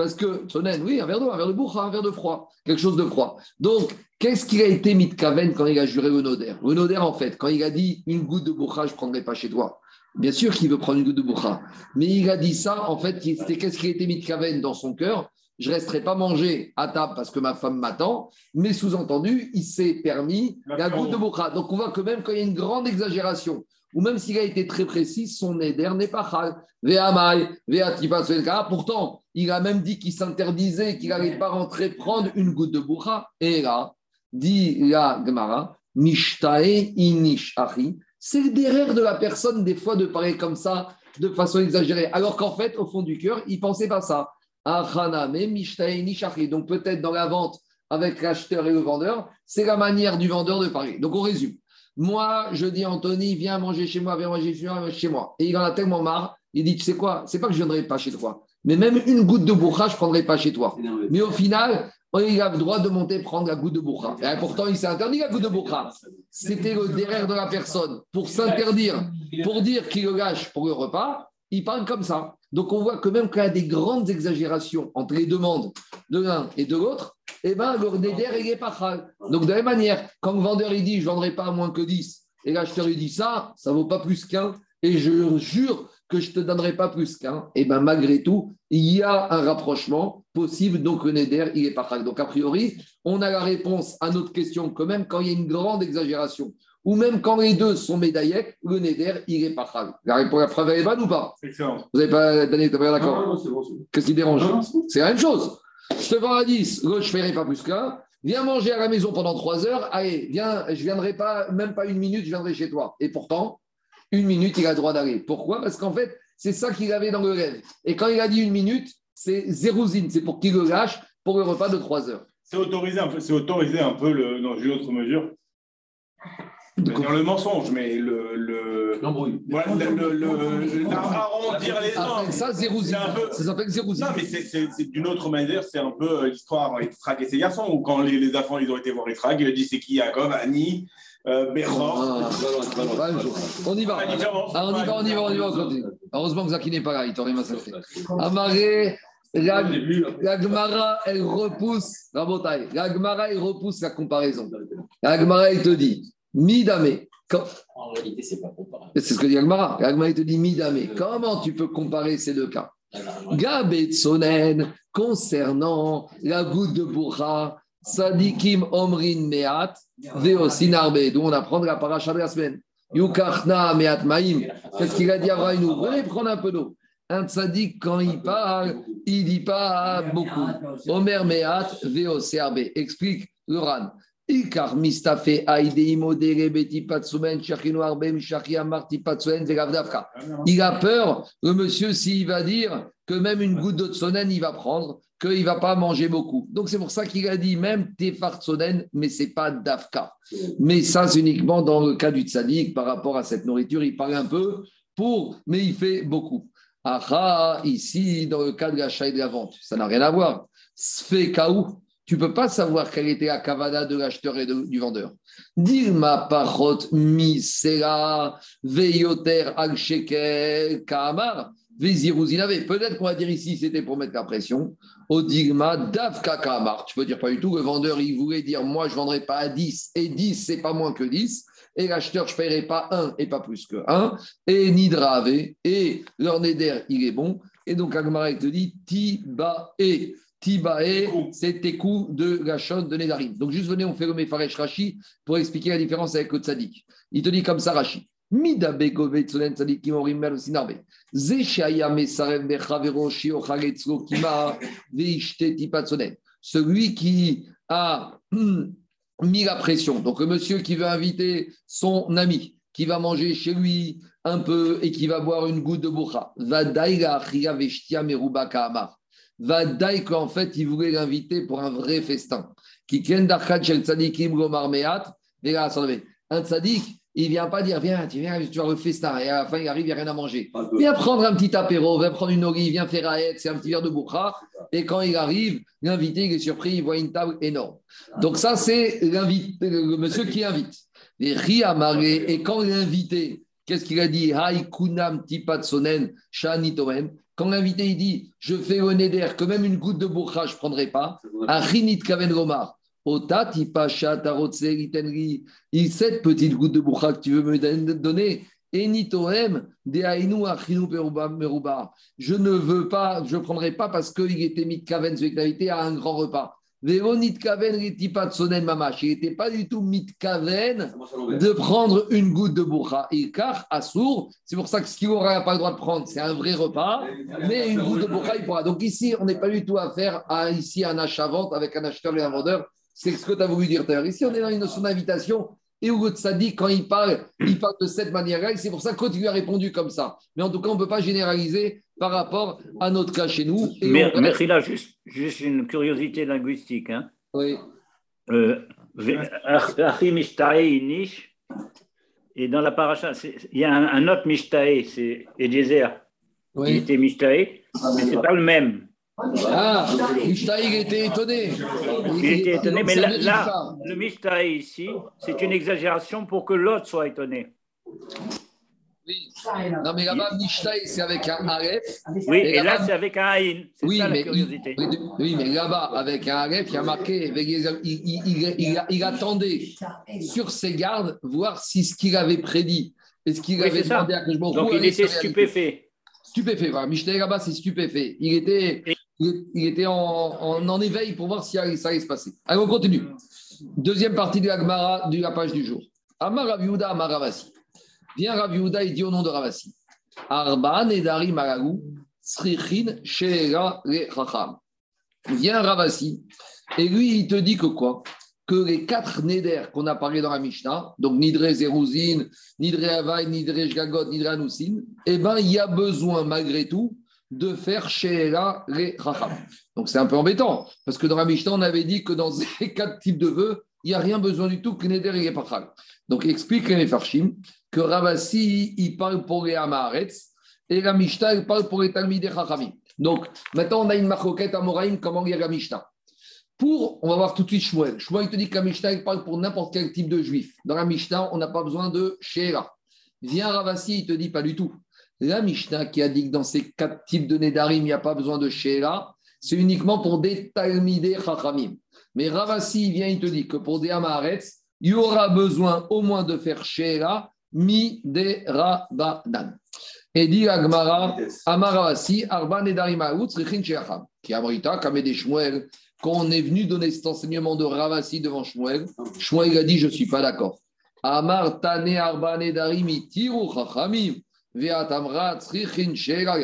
Parce que, Sonen, oui, un verre d'eau, un verre de boucha, un verre de froid, quelque chose de froid. Donc, qu'est-ce qu'il a été mitkaven quand il a juré le noder Le noder, en fait, quand il a dit une goutte de boucha, je ne prendrai pas chez toi. Bien sûr qu'il veut prendre une goutte de boucha. Mais il a dit ça, en fait, qu'il- c'était qu'est-ce qui a été mitkaven dans son cœur? Je ne resterai pas manger à table parce que ma femme m'attend. Mais sous-entendu, il s'est permis la L'apéro. goutte de boucha. Donc, on voit que même quand il y a une grande exagération, ou même s'il a été très précis, son neder n'est pas chal. Pourtant, il a même dit qu'il s'interdisait, qu'il n'allait pas rentrer prendre une goutte de boucha. Et là, dit la Gemara, Mishtae inish achi. C'est le derrière de la personne, des fois, de parler comme ça, de façon exagérée. Alors qu'en fait, au fond du cœur, il pensait pas ça. Donc peut-être dans la vente avec l'acheteur et le vendeur, c'est la manière du vendeur de parler. Donc on résume. Moi, je dis à Anthony, viens manger chez moi, viens manger chez moi, chez moi. Et il en a tellement marre, il dit, tu sais quoi, c'est pas que je ne viendrai pas chez toi, mais même une goutte de bourra, je ne prendrai pas chez toi. Mais au final, il a le droit de monter prendre la goutte de bourra. Et pourtant, il s'est interdit la goutte de bourra. C'était le derrière de la personne. Pour s'interdire, pour dire qu'il le lâche pour le repas, il parle comme ça. Donc on voit que même quand il y a des grandes exagérations entre les demandes de l'un et de l'autre, eh ben, le neder, il n'est pas chal. Donc de la même manière, quand le vendeur il dit je ne vendrai pas moins que 10, et l'acheteur il dit ça, ça ne vaut pas plus qu'un, et je jure que je ne te donnerai pas plus qu'un, et bien malgré tout, il y a un rapprochement possible, donc le neder, il n'est pas chal. Donc a priori, on a la réponse à notre question que même quand il y a une grande exagération, ou même quand les deux sont médaillés, le neder, il n'est pas chal. La réponse, est bonne ou pas? Excellent. Vous n'avez pas donné, pas Non, d'accord? Non, c'est bon. Qu'est-ce qui dérange? C'est la même chose. Je te vends à 10, l'autre, je ne ferai pas plus qu'un. Viens manger à la maison pendant 3 heures. Allez, viens, je ne viendrai pas, même pas une minute, je viendrai chez toi. Et pourtant, une minute, il a le droit d'aller. Pourquoi? Parce qu'en fait, c'est ça qu'il avait dans le rêve. Et quand il a dit une minute, c'est zérouzine. C'est pour qu'il le lâche pour le repas de 3 heures. C'est autorisé un peu, c'est autorisé un peu le, dans une autre mesure. Dire le mensonge, mais le, le, L'embrouille. voilà, le, le, le- la- arrondir les angles. ça, un peu- Ça s'appelle. Non, mais c'est- d'une autre manière, c'est un peu euh, l'histoire avec Israq et ses garçons, où quand les, les enfants ils ont été voir Israq, il a dit c'est qui Yaakov, Annie, euh. Ah, chose. On y va. La. Ah, on y va, on y va, on y va, on continue. Heureusement que Zaki n'est pas là, il t'aurait massacré. Amaré, la, la Gemara, elle repousse, Rabotai, la Gemara, elle repousse la comparaison. La Gemara, elle te dit, Midame, quand- En réalité, c'est pas comparable. c'est ce que dit. La Gemara, elle te dit, Midame, comment tu peux comparer ces deux cas? Gabetsonen, concernant la goutte de bourra, Sadikim Omrin Meat, Veosin Arbe, d'où on apprend de la paracha de la semaine. Yukachna Meat Maim. Qu'est-ce qu'il a dit à Rainou Venez prendre un peu d'eau. Un tzadik, quand il parle, il dit pas beaucoup. Omer Meat, Veoserbe. Explique le Ran. Ikar mistafe. Il a peur, le monsieur, s'il va dire que même une goutte d'eau de sonen, il va prendre, qu'il ne va pas manger beaucoup. Donc c'est pour ça qu'il a dit même tefar sonen, mais ce n'est pas dafka. Mais ça, c'est uniquement dans le cas du tzaddik, par rapport à cette nourriture, il parle un peu pour, mais il fait beaucoup. Aha, ici, dans le cas de l'achat et de la vente, ça n'a rien à voir. Sfekaou, tu ne peux pas savoir quelle était la kavada de l'acheteur et du vendeur. Dilma parot misera veyoter al shekel kamar vezirouzinave. Peut-être qu'on va dire ici c'était pour mettre la pression. Au digma davka kamar. Tu peux dire pas du tout. Le vendeur il voulait dire moi je vendrai pas à 10 et 10 c'est pas moins que 10 et l'acheteur je paierai pas 1 et pas plus que 1 et nidrave et leur neder il est bon Et donc, Agmara, il te dit Tibae. Tibae, c'est Tekou de la chaîne de Nedarim. Donc, juste venez, on fait le Mefaresh Rashi pour expliquer la différence avec le Tzadik. Il te dit comme ça, Rashi. Mida begove tzolen tzadikim orim mel sinarbe. Ze shaya mesarev bechavero shio charetzlo kima veishte tipa tzolen. Celui qui a mis la pression, donc le monsieur qui veut inviter son ami, qui va manger chez lui un peu et qui va boire une goutte de bourra, va daïga achia veshtia meruba kaamar. Va daï qu'en fait il voulait l'inviter pour un vrai festin. Qui. Un tzadik, il vient pas dire viens, tu viens, tu vas le festin. Et à la fin, il arrive, il n'y a rien à manger. Viens prendre un petit apéro, viens prendre une olive, viens faire aïe, c'est un petit verre de bourra. Et quand il arrive, l'invité, il est surpris, il voit une table énorme. Donc, ça, c'est l'invité, le monsieur qui invite. Et et quand l'invité, qu'est-ce qu'il a dit? Haï kunam tipatsonen shanitomen. Quand l'invité, il dit Je fais au neder que même une goutte de bourra, je ne prendrai pas. Un rinit kaven gomar. Ota tipasha tarotse ritenri. Il cette petite goutte de bourra que tu veux me donner. De. Je ne veux pas, je ne prendrai pas parce qu'il était kaven, celui qui a invité à un grand repas. Mamash. Il n'était pas du tout mit kaven de prendre une goutte de bourra. Et car assour, c'est pour ça que ce qu'il n'aura pas le droit de prendre, c'est un vrai repas, mais une goutte de bourra, il pourra. Donc ici, on n'est pas du tout à faire à, ici un achat-vente avec un acheteur et un vendeur. C'est ce que tu as voulu dire tout à l'heure. Ici, on est dans une notion d'invitation. Et Hugo Tsadi, quand il parle, il parle de cette manière-là. et C'est pour ça que tu lui as répondu comme ça. Mais en tout cas, on ne peut pas généraliser par rapport à notre cas chez nous. Et Mais, on- mais là, juste, juste une curiosité linguistique. Hein. Oui. Euh, Mishtae et dans la paracha, il y a un, un autre Mishtae, c'est Eliezer, oui. était Mishtae, mais c'est pas le même. Ah, Ishtaï, il était étonné. Il était étonné, mais là, là, le Mishtae ici, c'est une exagération pour que l'autre soit étonné. Oui. Non, mais là-bas, Ishtaï, c'est avec un Aleph. Oui, Et et là, c'est avec un Aïn. C'est Oui, ça la mais, curiosité. il- oui, mais là-bas, avec un Aleph, il y a marqué, il, attendait sur ses gardes voir si ce qu'il avait prédit et ce qu'il Oui, avait ça. demandé à Kajmon Donc, il était stupéfait. Stupéfait, voilà. Michel là-bas, c'est stupéfait. Il était, Et- il, était en, en, en éveil pour voir si ça allait se passer. Allez, on continue. Deuxième partie de la Gemara, de la page du jour. Amar Rav Yehuda, Amar Ravasi. Viens Rav Yehuda, il dit au nom de Ravasi. Arba Nedari Maragou, Srichin Sheera Le Chacham. Viens Ravasi. Et lui, il te dit que quoi? Que les quatre Neder qu'on a parlé dans la Mishnah, donc Nidre Zérouzine, Nidre Havaï, Nidre Jgagot, Nidre Anoussin, eh bien, il y a besoin malgré tout de faire Sheera Le Chacham. Donc c'est un peu embêtant, parce que dans la Mishnah, on avait dit que dans ces quatre types de vœux, il n'y a rien besoin du tout que Neder et Pachal. Donc explique les Farshim que Ravasi, il parle pour les Amaharetz, et la Mishnah, il parle pour les Talmidei Chachamim. Donc maintenant, on a une maroquette à Moraïm, comment il y a la Mishnah. Pour, on va voir tout de suite Shmuel. Shmuel, il te dit que la Mishnah, il parle pour n'importe quel type de juif. Dans la Mishnah, on n'a pas besoin de Sheera. Viens Ravasi, il te dit pas du tout. La Mishnah qui a dit que dans ces quatre types de Nedarim, il n'y a pas besoin de Sheera, c'est uniquement pour des Talmidei Chachamim. Mais Ravasi, vient, il te dit que pour des Amaharetz, il y aura besoin au moins de faire Sheera, mi de Rabanan. Et dit Agmara, Amaravasi, Arba Nedarim Aout, Srichin Sheacham. Qui a Brita, Kamede Shmuel, quand on est venu donner cet enseignement de Ravasi devant Shmuel, Shmuel a dit Je ne suis pas d'accord. Amar Tane Arba Nedarim Itiru Chachamim, Veatamra Srichin Sheera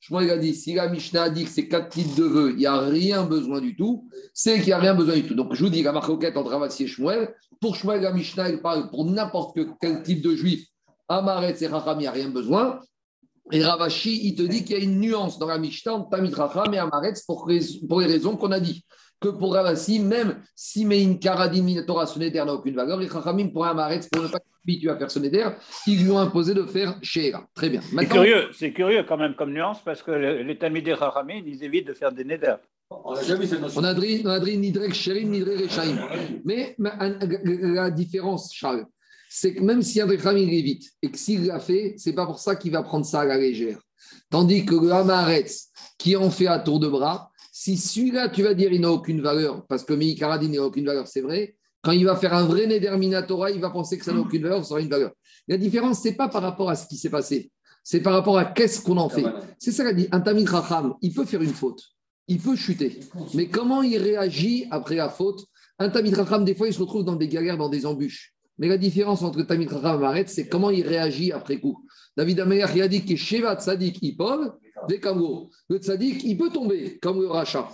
Shmuel a dit Si la Mishnah a dit que c'est quatre types de vœux, il n'y a rien besoin du tout, c'est qu'il n'y a rien besoin du tout. Donc je vous dis la marquette entre Ravasi et Shmuel, pour Shmuel, la Mishnah, elle parle pour n'importe quel type de juif. Amaret et Racham, il n'y a rien besoin. Et Ravashi, il te dit qu'il y a une nuance dans la Mishnah entre Tamit Racham et Amaret pour les raisons qu'on a dit. Que pour Ravasi, même si Mein Karadim Minatora Soneder n'a aucune valeur, et Rachamim pour Amaret, pour ne pas s'habituer à faire Soneder, ils lui ont imposé de faire Sheera. Très bien. C'est curieux, c'est curieux quand même comme nuance parce que le- les Talmidei Chachamim, ils évitent de faire des neder. On n'a jamais cette notion. On a dit, on a dit Nidrek Sherim, Nidrek Rechaim. Mais ma- un- la différence, Charles, c'est que même si un Rechaim il évite et que s'il l'a fait, c'est pas pour ça qu'il va prendre ça à la légère. Tandis que le Hamaretz, qui en fait à tour de bras, si celui-là, tu vas dire, il n'a aucune valeur, parce que Meikaradin n'a aucune valeur, c'est vrai, quand il va faire un vrai Neder Minatora, il va penser que ça n'a aucune valeur, ça aura une valeur. La différence, c'est pas par rapport à ce qui s'est passé. C'est par rapport à qu'est-ce qu'on en fait. C'est ça qu'a dit. Un Tamid Raham, il peut faire une faute. Il peut chuter. Mais comment il réagit après la faute? Un Tamid Raham, des fois, il se retrouve dans des galères, dans des embûches. Mais la différence entre Tamid Raham et Maret, c'est comment il réagit après coup. David Ameyer, il a dit que Sheva Tzadik, Le Tzadik, il peut tomber, comme le rachat.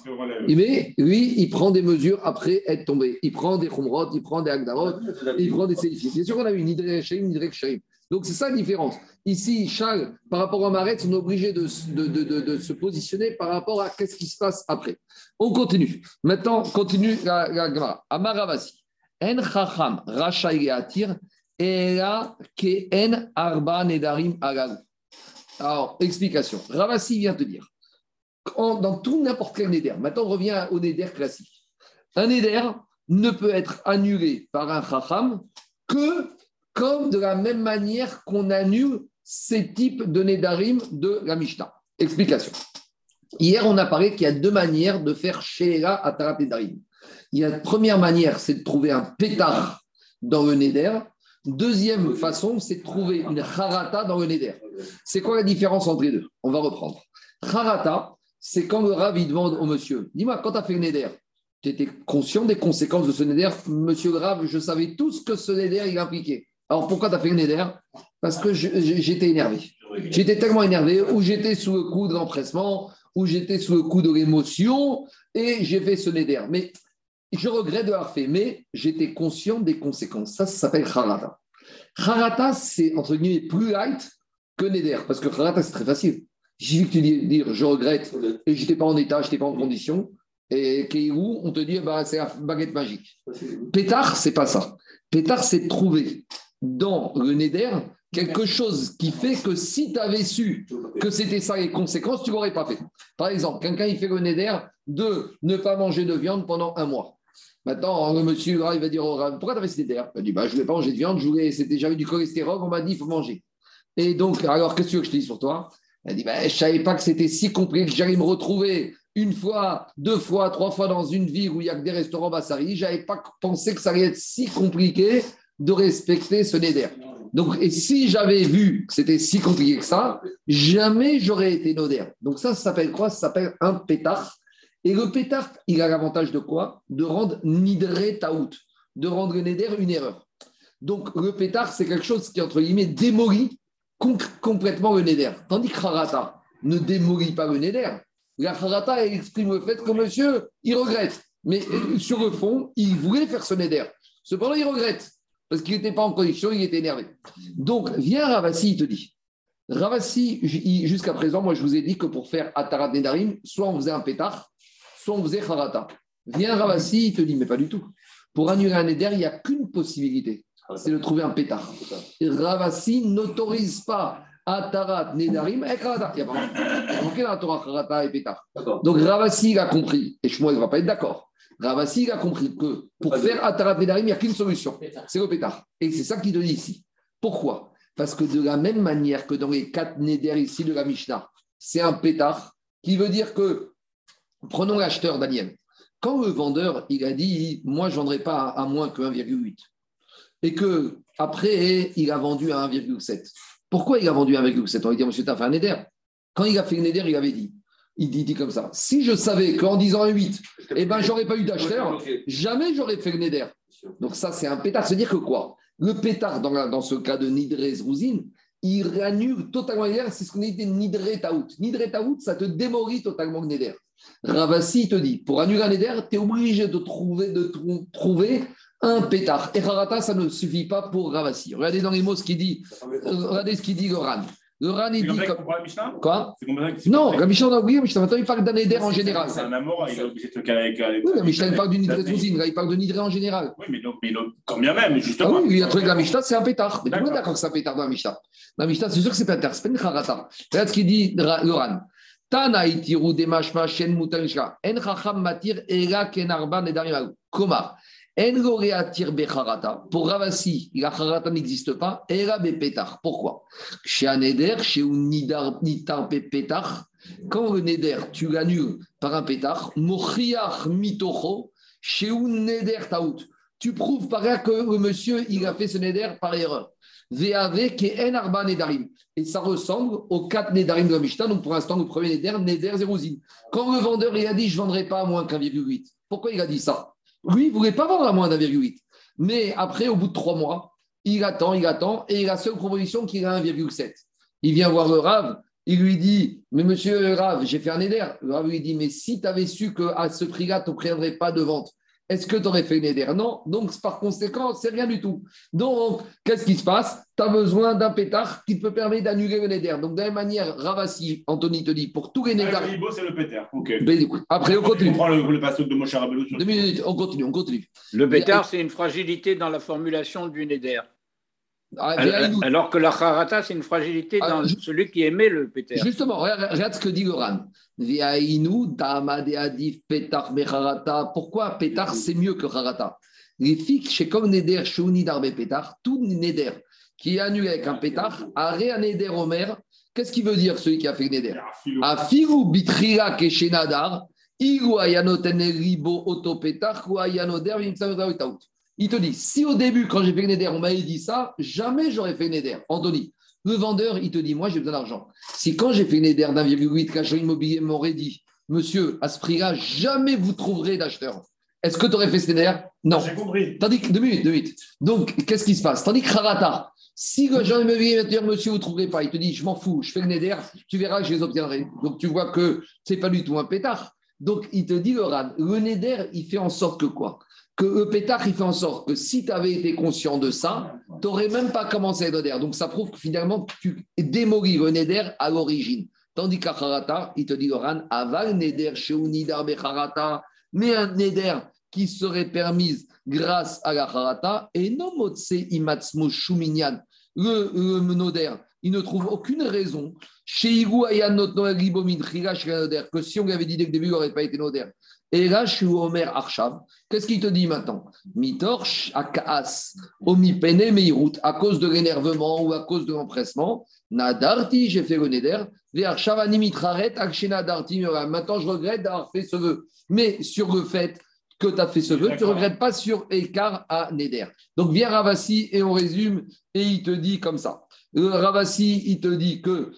Mais lui, il prend des mesures après être tombé. Il prend des Khumrot, il prend des Agdarot, il prend des Séifim. C'est sûr qu'on a eu une Nidre Shaim, Nidre Shaim. Donc, c'est ça la différence. Ici, Charles, par rapport à Maret, on est obligé de, de, de, de, se positionner par rapport à qu'est-ce qui se passe après. On continue. Maintenant, continue la, la Gemara. Amaravasi. En chacham racha atir ela ke en arba nedarim agalu. Alors, explication. Ravasi vient te dire, dans tout n'importe quel neder, maintenant on revient au neder classique. Un neder ne peut être annulé par un chacham que comme de la même manière qu'on annule ces types de Nedarim de la Mishnah. Explication. Hier, on a parlé qu'il y a deux manières de faire Sheela Atarat Nedarim. Il y a la première manière, c'est de trouver un pétard dans le Neder. Deuxième façon, c'est de trouver une harata dans le Neder. C'est quoi la différence entre les deux? On va reprendre. Harata, c'est quand le Rav demande au monsieur Dis-moi, quand tu as fait le Neder, tu étais conscient des conséquences de ce Neder Monsieur le Rav, je savais tout ce que ce Neder il impliquait. Alors pourquoi tu as fait le Neder Parce que j'étais énervé. J'étais tellement énervé, ou j'étais sous le coup de l'empressement, ou j'étais sous le coup de l'émotion, et j'ai fait ce Neder. Mais je regrette de l'avoir fait, mais j'étais conscient des conséquences. Ça, ça s'appelle Harata. Harata, c'est entre guillemets plus light que Neder, parce que Harata, c'est très facile. J'ai vu que tu dis dire je regrette et j'étais pas en état, j'étais pas en condition. Et Keirou, on te dit bah, c'est la baguette magique. Pétard, c'est pas ça. Pétard, c'est de trouver dans le Neder quelque chose qui fait que si tu avais su que c'était ça les conséquences, tu l'aurais pas fait. Par exemple, quelqu'un il fait le Neder de ne pas manger de viande pendant un mois. Maintenant, le monsieur, il va dire Pourquoi tu as fait cette Il dit bah, Je ne voulais pas manger de viande, j'avais du cholestérol, on m'a dit il faut manger. Et donc, alors, qu'est-ce que je te dis sur toi? Elle dit bah, Je ne savais pas que c'était si compliqué que j'allais me retrouver une fois, deux fois, trois fois dans une ville où il n'y a que des restaurants Bassari. Je n'avais pas pensé que ça allait être si compliqué de respecter ce Néder. Donc, et si j'avais vu que c'était si compliqué que ça, jamais j'aurais été Noder. Donc, ça, ça s'appelle quoi? Ça s'appelle un pétard. Et le pétard, il a l'avantage de quoi? De rendre nidre taout, de rendre neder une erreur. Donc le pétard, c'est quelque chose qui, entre guillemets, démolit complètement le neder. Tandis que harata ne démolit pas le neder. La harata, elle exprime le fait que monsieur, il regrette. Mais euh, sur le fond, il voulait faire ce neder. Cependant, il regrette. Parce qu'il n'était pas en condition, il était énervé. Donc, viens Ravassi, il te dit. Ravassi, jusqu'à présent, moi, je vous ai dit que pour faire Atarat Nedarim, soit on faisait un pétard, soit on faisait Harata. Viens Ravasi, il te dit, mais pas du tout. Pour annuler un éder, il n'y a qu'une possibilité, c'est de trouver un pétard. Et Ravasi n'autorise pas Atarat, Nedarim et Harata. Il n'y a pas manqué dans la Torah Harata et pétard. Donc Ravasi, il a compris, et moi, il ne va pas être d'accord. Ravasi, il a compris que pour faire Atarat, Nedarim, il n'y a qu'une solution, c'est le pétard. Et c'est ça qu'il te dit ici. Pourquoi? Parce que de la même manière que dans les quatre Neder ici de la Mishnah, c'est un pétard qui veut dire que Prenons l'acheteur Daniel. Quand le vendeur, il a dit, moi, je ne vendrai pas à, moins que 1,8, et que après, il a vendu à 1,7. Pourquoi il a vendu à 1,7 On va dire, monsieur, tu as fait un éder. Quand il a fait un éder, il avait dit, il dit, comme ça, si je savais qu'en disant un 8, eh ben, j'aurais pas eu d'acheteur, jamais j'aurais fait le éder. Donc ça, c'est un pétard. C'est-à-dire que quoi? Le pétard, dans, ce cas de Nidrez Rousine, il annule totalement l'éder. C'est ce qu'on dit Nidre Taout. Nidre Taout, ça te démorit totalement le néder. Ravasi te dit, pour annuler un éder, tu es obligé de trouver, de trouver un pétard. Et Harata, ça ne suffit pas pour Ravasi. Regardez dans les mots ce qu'il dit, regardez ce qu'il dit Goran. Le Ran, il dit. Comme... Quoi? Non, la Mishnah, on a oublié, Mishnah. Maintenant, il parle d'un éder en général. C'est un amour, il est obligé de avec. Oui, la Mishnah, il parle d'une nidré sousine, il parle de nidré en général. Oui, mais, mais quand bien même, justement. Ah oui, il a trouvé que la Mishnah, c'est un pétard. Mais tout le monde est d'accord que c'est un pétard dans la Mishnah. La Mishnah, c'est sûr que c'est un pétard, c'est pas une Harata. Regarde ce qu'il dit, le Ran. Tana itiru demashma shen mutalishka. En chacham matir ela kenarba nedarim Koma. En goreatir becharata. Pour Ravasi, la charata n'existe pas. Ela bepetar. Pourquoi? Chez un neder, chez un nidar nitar petar. Quand le neder, tu l'annules par un pétard, mochiach mitocho, chez un neder taout. Tu prouves par là que le monsieur, il a fait ce neder par erreur. Et ça ressemble aux quatre Nedarim de la Mishnah. Donc pour l'instant, le premier Neder, Neder Zérouzine. Quand le vendeur il a dit je ne vendrai pas à moins qu'un virgule 8, pourquoi il a dit ça? Lui, il ne voulait pas vendre à moins d'un virgule 8. Mais après, au bout de trois mois, il attend, il attend, et la seule proposition qu'il a 1,7. Il vient voir le Rav, il lui dit Mais monsieur Rav, j'ai fait un Neder. Le Rav lui dit Mais si tu avais su qu'à ce prix-là, tu ne prendrais pas de vente, est-ce que tu aurais fait une éder? Non. Donc, par conséquent, c'est rien du tout. Donc, qu'est-ce qui se passe? Tu as besoin d'un pétard qui peut permettre d'annuler le néder. Donc, de la même manière, Ravassi, Anthony te dit, pour tous les néders. Ah, c'est le pétard. Après, on continue. On prend le, le passage de Moshe Rabbeinu. Deux minutes, on continue, on continue. Le pétard, c'est une fragilité dans la formulation du néder. Ah, alors, que la harata, c'est une fragilité ah, dans celui qui aimait le pétard. Justement, regarde, ce que dit Goran. Pourquoi pétard, c'est mieux que harata Les filles, chez comme Neder, Shouni Darbe pétard, tout Neder qui est annulé avec un pétard, arrêt un Neder Omer. Qu'est-ce qu'il veut dire celui qui a fait Neder? Afiru bitrira keshenadar, igu ayanoten ribo ou ayanoder, il te dit, si au début, quand j'ai fait Neder, on m'avait dit ça, jamais j'aurais fait Neder. Anthony, le vendeur, il te dit, moi, j'ai besoin d'argent. Si quand j'ai fait Neder d'1,8, qu'agent immobilier m'aurait dit, monsieur, à ce prix-là, jamais vous trouverez d'acheteur. Est-ce que tu aurais fait ce Neder Non. J'ai compris. Tandis que, deux minutes, deux minutes. Donc, qu'est-ce qui se passe? Tandis que Harata, si l'agent immobilier va te dire, monsieur, vous ne trouverez pas, il te dit, je m'en fous, je fais le Neder, tu verras que je les obtiendrai. Donc, tu vois que ce n'est pas du tout un pétard. Donc, il te dit, le le Neder, il fait en sorte que quoi? Que le pétard, il fait en sorte que si tu avais été conscient de ça, tu n'aurais même pas commencé à Neder. Donc ça prouve que finalement, tu démolis le Neder à l'origine. Tandis qu'à Harata, il te dit, Oran, aval Neder, Sheunidar Becharata, mais un Neder qui serait permise grâce à la Harata, et non Motse Imatsmo Shuminyan, le, le Noder, il ne trouve aucune raison chez que si on lui avait dit dès le début, il n'aurait pas été Noder. Et là, je suis Omer Arshav. Qu'est-ce qu'il te dit maintenant? Mitorch Akaas, Omipene Meirut, à cause de l'énervement ou à cause de l'empressement. Nadarti, j'ai fait le Neder. Animitraret, Akshenadarti. Maintenant, je regrette d'avoir fait ce vœu. Mais sur le fait que tu as fait ce vœu, tu ne regrettes pas sur Ekar à Neder. Donc, viens Ravasi et on résume. Et il te dit comme ça. Ravasi, il te dit que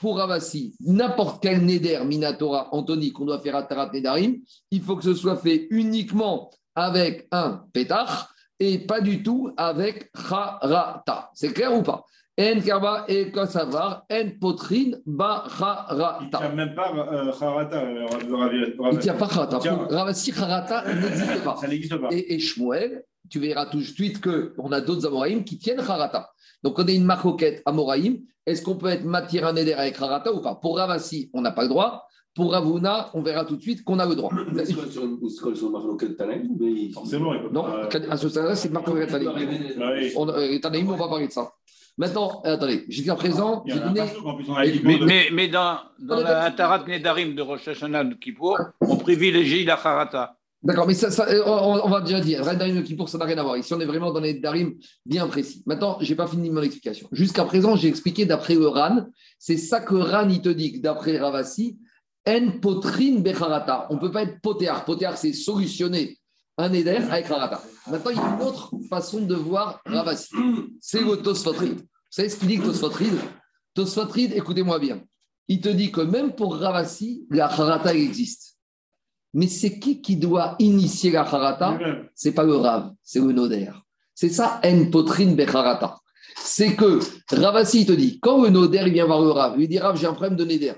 pour Ravasi, n'importe quel Neder Minatora, Anthony, qu'on doit faire à Tarat Nedarim, il faut que ce soit fait uniquement avec un pétard et pas du tout avec Harata. C'est clair ou pas? En Karba et Kosavar, En Potrine, Ba Harata. Il ne tient même pas euh, Harata. Euh, il ne tient pas Harata. Ravasi, Harata n'existe pas. Ça n'existe pas. Et, et Shmuel, tu verras tout de suite qu'on a d'autres Amoraïm qui tiennent Harata. Donc, on a une maroquette Amoraïm. Est-ce qu'on peut être matière neder avec Harata ou pas? Pour Ravasi, on n'a pas le droit. Pour Ravuna, on verra tout de suite qu'on a le droit. Est-ce qu'on est sur Marloquet Tanaïm Forcément, il peut Non, à ce stade-là, c'est Marloquet Tanaïm. Tanaïm, on va parler de ça. Maintenant, attendez, jusqu'à présent, j'ai donné. Mais, mais, mais, dans, dans la Tarat Nedarim de Rosh Hashanah de Kippour, on privilégie la Harata. D'accord, mais ça, euh, on, va déjà dire, Red Darim Kippour, ça n'a rien à voir. Ici, on est vraiment dans les Darim bien précis. Maintenant, je n'ai pas fini mon explication. Jusqu'à présent, j'ai expliqué d'après RAN, c'est ça que RAN, il te dit, d'après Ravasi, En potrine becharata. On ne peut pas être potéar. Potéar, c'est solutionner un éder avec harata. Maintenant, il y a une autre façon de voir Ravasi. C'est le Tosfotrid. Vous savez ce qu'il dit, Tosfotrid? Tosfotrid, écoutez-moi bien. Il te dit que même pour Ravasi, la harata existe. Mais c'est qui qui doit initier la harata C'est pas le Rav, c'est le Noder. C'est ça, en potrine becharata. C'est que Ravasi te dit, quand le Noder il vient voir le Rav, il lui dit Rav, j'ai un problème de Neder.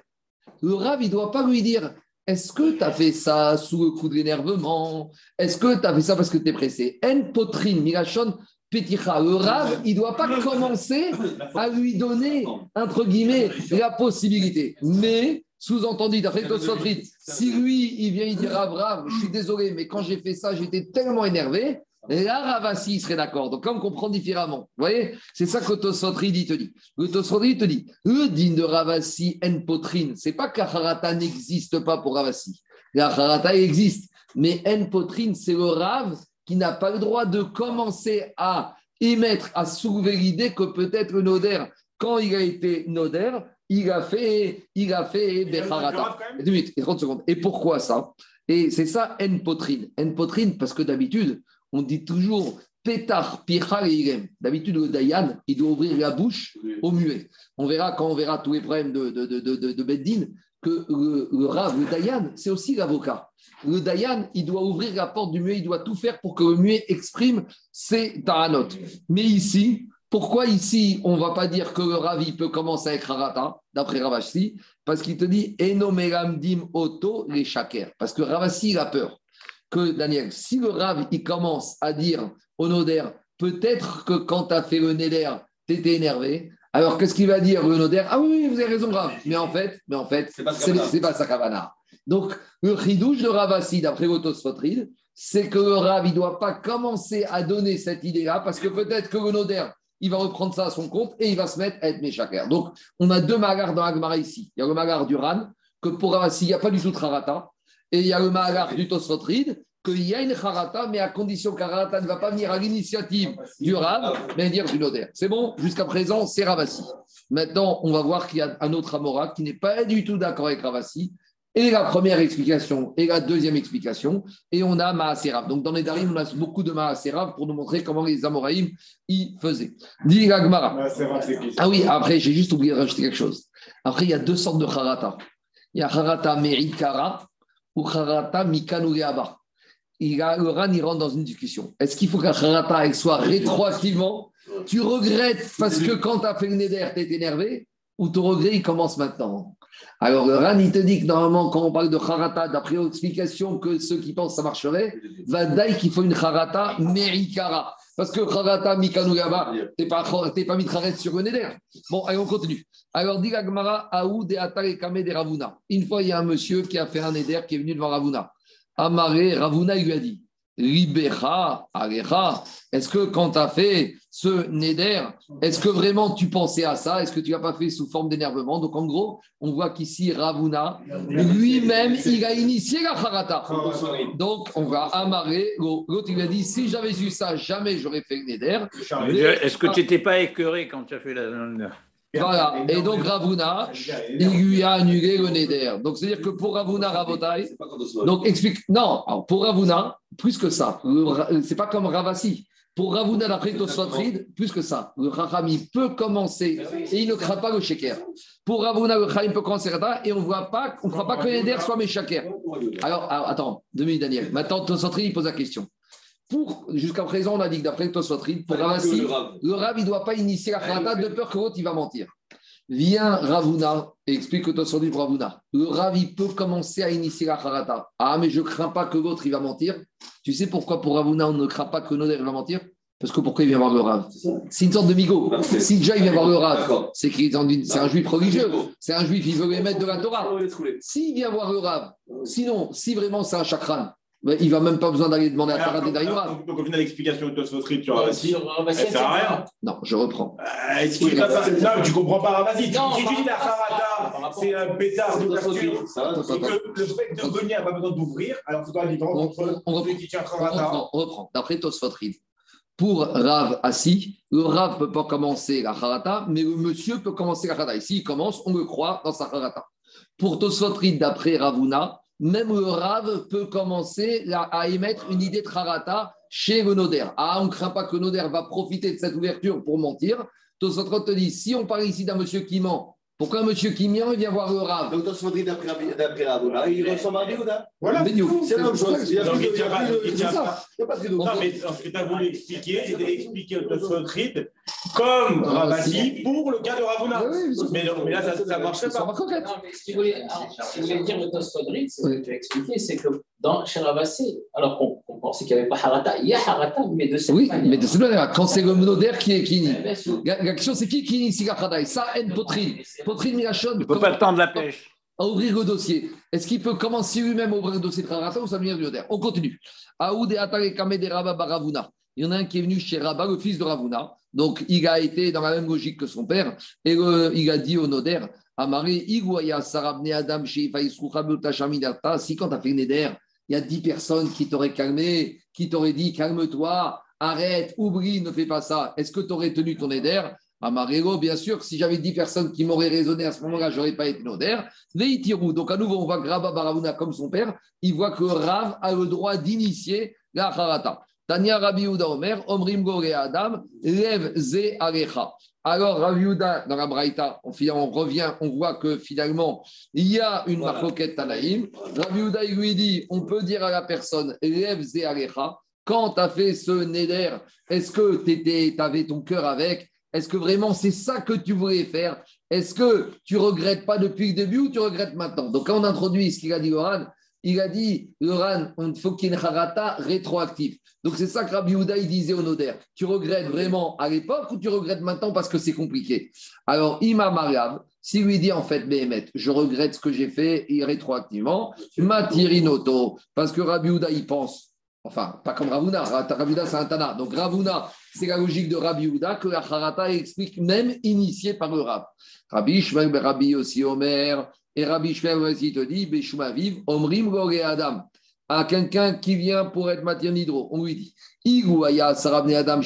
Le Rav, il ne doit pas lui dire Est-ce que tu as fait ça sous le coup de l'énervement? Est-ce que tu as fait ça parce que tu es pressé? En potrine, Mirachon, Peticha. Le Rav, il ne doit pas commencer à lui donner, entre guillemets, la possibilité. Mais sous-entendu, d'après Tosfotrit, si lui, il vient, il dit Rav, Rav, je suis désolé, mais quand j'ai fait ça, j'étais tellement énervé, là, Ravasi, il serait d'accord. Donc, on comprend différemment. Vous voyez? C'est ça que Tosfotrit te dit. Le Tosfotrit te dit le digne de Ravasi en potrine, c'est pas qu'Acharata n'existe pas pour Ravasi. La existe. Mais en potrine, c'est le Rav qui n'a pas le droit de commencer à émettre, à soulever l'idée que peut-être le Noder, quand il a été Noder, il a fait, il a fait Becharata. minutes, 30 secondes. Et pourquoi ça? Et c'est ça, N potrine. N potrine, parce que d'habitude, on dit toujours Pétar, Pichal et Irem. D'habitude, le Dayan, il doit ouvrir la bouche au muet. On verra quand on verra tous les problèmes de, de, de, de, de Beddin que le, le Rav, le Dayan, c'est aussi l'avocat. Le Dayan, il doit ouvrir la porte du muet, il doit tout faire pour que le muet exprime ses taranot. Mais ici, pourquoi ici, on ne va pas dire que le Rav, il peut commencer avec Harata, d'après Ravasi Parce qu'il te dit Enomeramdim Oto les Shaker. Parce que Ravasi, il a peur que, Daniel, si le Rav, il commence à dire au Noder, peut-être que quand tu as fait le Neder, tu étais énervé. Alors, qu'est-ce qu'il va dire, le Noder? Ah oui, vous avez raison, Rav. Mais en fait, mais en fait C'est pas sa kavana. Donc, le chidouche de Ravasi, d'après Otosfotrid, c'est que le Rav, il ne doit pas commencer à donner cette idée-là, parce que peut-être que le Noder, il va reprendre ça à son compte et il va se mettre à être méchaker. Donc, on a deux magars dans Agmara ici. Il y a le magar du Ran, que pour il n'y a pas du tout Harata, et il y a le magar du Tosfotrid, qu'il y a une Harata, mais à condition que Harata ne va pas venir à l'initiative du Ran, mais dire du Noder. C'est bon? Jusqu'à présent, c'est Ravasi. Maintenant, on va voir qu'il y a un autre Amora qui n'est pas du tout d'accord avec Ravasi. Et la première explication et la deuxième explication. Et on a Maaserav. Donc dans les Darim, on a beaucoup de Maaserav pour nous montrer comment les Amoraïm y faisaient. Dit Ah oui, après, j'ai juste oublié de rajouter quelque chose. Après, il y a deux sortes de Harata. Il y a Harata Merikara ou Harata Mikanugeaba. Il a, le Ran, il rentre dans une discussion. Est-ce qu'il faut qu'un Harata elle soit rétroactivement? Tu regrettes parce que quand tu as fait le Neder, tu es énervé? Ou ton regret, il commence maintenant? Alors, le Ran, il te dit que normalement, quand on parle de Harata, d'après l'explication que ceux qui pensent que ça marcherait, va dire qu'il faut une Harata Merikara. Parce que Harata Mikanugaba, tu n'es pas, t'es pas de sur le Neder. Bon, allez, on continue. Alors, dit la Gemara, Aou de Atare Kame de Ravuna. Une fois, il y a un monsieur qui a fait un Neder qui est venu devant Ravuna. Amaré, Ravuna, il lui a dit Ribecha, Alecha, est-ce que quand tu as fait ce Neder, est-ce que vraiment tu pensais à ça? Est-ce que tu l'as pas fait sous forme d'énervement? Donc en gros, on voit qu'ici Ravuna, lui-même, il a initié la Harata. Donc on va amarrer. L'autre, il a dit si j'avais eu ça, jamais j'aurais fait le Neder. Est-ce que tu n'étais pas écœuré quand tu as fait la. Voilà. Et donc Ravuna, il lui a annulé le Neder. Donc c'est-à-dire que pour Ravuna, soit- donc explique. Non, alors, pour Ravuna, plus que ça. C'est pas comme Ravasi. Pour Ravuna, d'après Tosfotrid, plus que ça. Le il peut commencer et il ne craint pas le Sheker. Pour Ravuna, le Chacham peut commencer et on voit pas, on ne croit pas que Neder soit mes Sheker. Alors, alors, attends, deux minutes, Daniel. Maintenant, Tosfotrid, il pose la question. Pour, jusqu'à présent, on a dit que d'après Tosfotrid, pour Ravasi, le Rav, il ne doit pas initier la Kharata de peur que l'autre, il va mentir. Vient Ravuna et explique que toi dit pour Ravuna. Le Rav, il peut commencer à initier la Kharata. Ah, mais je ne crains pas que l'autre, il va mentir. Tu sais pourquoi pour Ravuna, on ne craint pas que Noder il va mentir? Parce que pourquoi il vient voir le Rav? C'est une sorte de migo. Si déjà il vient voir le Rav, c'est qu'il est dans une- c'est un juif religieux. C'est un juif, il veut les mettre de la Torah. S'il vient voir le Rav, sinon, si vraiment c'est un chakran, il ne va même pas besoin d'aller demander à Tarat et Rav. Donc, donc, au final, l'explication de sur Ravasi, Sur Ravasi, elle sert à rien. Non, je reprends. Euh. Non, tu comprends pas Ravasi. Si tu dis la c'est un pétard d'ouverture. Le fait de venir n'a pas besoin d'ouvrir, alors c'est quoi la différence entre celui qui tient Harata reprend, on reprend. D'après Tosfotrid, pour Rav assis, le Rav ne peut pas commencer la harata, mais le monsieur peut commencer la harata. Et s'il commence, on le croit dans sa harata. Pour Tosfotrid, d'après Ravuna, même le Rav peut commencer à émettre une idée de harata chez le. Ah, on ne craint pas que Noder va profiter de cette ouverture pour mentir. Tosfotrid te dit, si on parle ici d'un monsieur qui ment, pourquoi ment, il vient voir le Rav Donc, dans ce d'après Ravuna, il ressemble à Biouda. Voilà. Beniou. C'est la même chose. Il y a plus il de- n'y. Non, mais ce que tu as voulu expliquer, c'est d'expliquer au Tosfotrid comme Ravasi pour le cas de Ravuna. Ah Mais, non, mais là, ça ne marcherait Ça pas. Non, mais si vous voulez, dire le Tosfodrit, c'est ce que tu as expliqué, c'est que dans chez Ravasi, alors qu'on on pensait qu'il n'y avait pas Harata, il y a Harata, mais de cette Oui, manière. mais de cette manière, quand c'est le Noder qui est qui Eh. La, la question, c'est qui qui initie la Ça, N. Potrine. Potrine Milachon, Il ne peut pas tendre la pêche. à ouvrir le dossier. Est-ce qu'il peut commencer lui-même à ouvrir le dossier de Kharata ou ça vient du Noder On continue. Aoud et Atare Kame de Rabba Baravuna. Il y en a un qui est venu chez Rabba, le fils de Ravuna. Donc, il a été dans la même logique que son père. Et le- il a dit au Noder Amare, Igwaya, Sarabne Adam, Sheifa, Isrucha. Si quand tu as fait Neder, il y a dix personnes qui t'auraient calmé, qui t'auraient dit calme-toi, arrête, oublie, ne fais pas ça. Est-ce que tu aurais tenu ton Neder Amarego, bien sûr, si j'avais 10 personnes qui m'auraient raisonné à ce moment-là, je n'aurais pas été Noder. Veitirou. Donc, à nouveau, on voit que Rabba Baravuna, comme son père, il voit que Rav a le droit d'initier la Harata. Tania Rabbi Uda Omer, Omrim Gore Adam, Lev Ze Alecha. Alors, Rabbi Uda, dans la Braïta, on, on, revient, on voit que finalement, il y a une voilà. marcoquette Tanaïm. Uda, il lui dit, on peut dire à la personne, Lev Alecha, quand tu as fait ce Neder, est-ce que tu avais ton cœur avec? Est-ce que vraiment c'est ça que tu voulais faire? Est-ce que tu regrettes pas depuis le début ou tu regrettes maintenant? Donc, quand on introduit ce qu'il a dit Loran, il a dit, Loran, il faut qu'il y ait une harata rétroactive. Donc, c'est ça que Rabbi Houda, disait au Noder. Tu regrettes vraiment à l'époque ou tu regrettes maintenant parce que c'est compliqué? Alors, Imam Mariam, s'il lui dit en fait, Béhémet, je regrette ce que j'ai fait rétroactivement, Matirinoto, parce que Rabbi Houda, il pense Enfin, pas comme Ravuna. Ravuna, c'est un Tana. Donc, Ravuna, c'est la logique de Rabbi Houda que la Harata explique même initiée par le Rav. Rabbi Ishmael, Rabbi aussi Omer, et Rabbi Ishmael aussi te dit, Beshuma Omrim Adam. À quelqu'un qui vient pour être matière nidro, on lui dit, Igouaya, Sarabne Adam,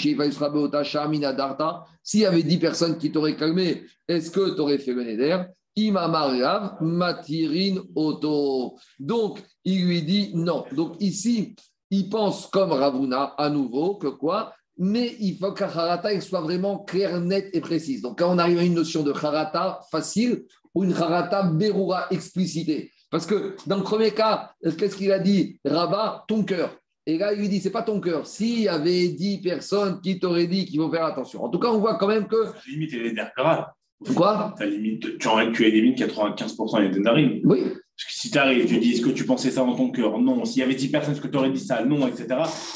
Darta. S'il y avait dix personnes qui t'auraient calmé, est-ce que tu aurais fait le Imamarav, Matirin Oto. Donc, il lui dit non. Donc, ici, il pense comme Ravuna à nouveau que quoi? Mais il faut que la harata soit vraiment claire, nette et précise. Donc, quand on arrive à une notion de harata facile ou une harata berura explicitée. Parce que dans le premier cas, qu'est-ce qu'il a dit? Rabat, ton cœur. Et là, il lui dit, c'est pas ton cœur. S'il y avait dix personnes qui t'auraient dit qu'il faut faire attention. En tout cas, on voit quand même que. Limite, elle est. Quoi? Limite, tu, tu élimines 95% des narines. Oui. Si tu arrives, tu dis, est-ce que tu pensais ça dans ton cœur? Non. S'il y avait 10 personnes, est-ce que tu aurais dit ça? Non, etc.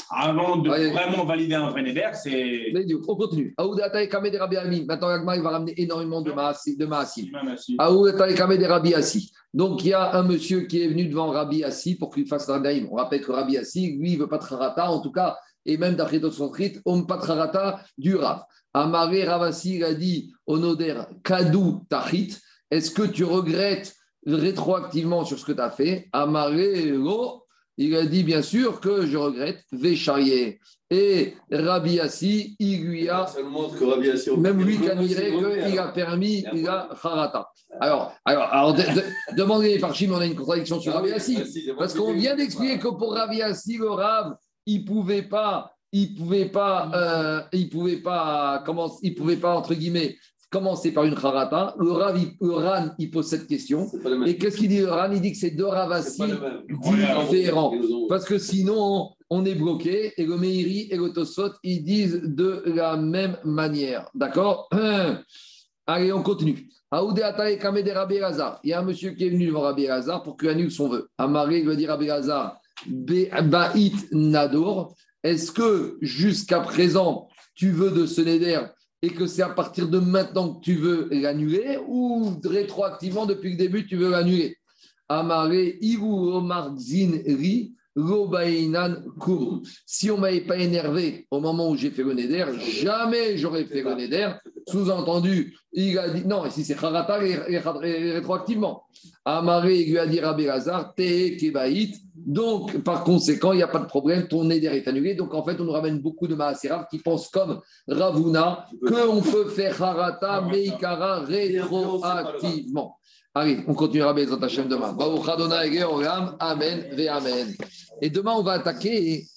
Avant de vraiment valider un vrai Neder, c'est. On continue. Maintenant, Agma, il va ramener énormément de Maasim. Aoudata et Kamé des Rabbi Assi. Donc, il y a un monsieur qui est venu devant Rabbi Assi pour qu'il fasse un On rappelle que Rabbi Assi, lui, il veut pas de Harata, en tout cas, et même d'après d'autres on ne pas de Harata du Rav. Amaré Ravassi a dit au Noder Kadou Tachit, est-ce que tu regrettes rétroactivement sur ce que tu as fait Amaré il a dit bien sûr que je regrette Vécharié. Et Rabbi Assi, il lui a. même lui qui a qu'il a permis, il a Harata. Alors, alors, alors demandez par Chim, on a une contradiction sur Rabbi Assi. Parce qu'on vient d'expliquer que pour Rabbi Assi, le Rav, il ne pouvait pas il pouvait pas, euh, il pouvait pas, comment, il pouvait pas entre guillemets commencer par une harata. Le, Rav, le Ran, il pose cette question. Et qu'est-ce qu'il dit? Le Ran Il dit que c'est deux ravassi différents. Parce que sinon, on est bloqué. Et le Meiri et le Tosot, ils disent de la même manière. D'accord? Allez, on continue. Il y a un monsieur qui est venu devant Rabbi Hazar pour qu'il annule son vœu. Amaré, il veut dire Rabbi Hazar, Ba'it Nador. Est-ce que jusqu'à présent, tu veux de ce neder et que c'est à partir de maintenant que tu veux l'annuler ou rétroactivement depuis le début tu veux l'annuler. Amaré Ri Si on ne m'avait pas énervé au moment où j'ai fait le neder, jamais j'aurais fait le neder. Sous-entendu, il a dit non, ici c'est Harata rétroactivement. Amaré, il lui a dit Rabbi. Donc, par conséquent, il n'y a pas de problème, ton éder est annulé. Donc, en fait, on nous ramène beaucoup de Maaserav qui pensent comme Ravuna qu'on peut faire Harata Meikara rétroactivement. Allez, on continuera Bezat Hashem demain. Amen, Ve Amen. Et demain, on va attaquer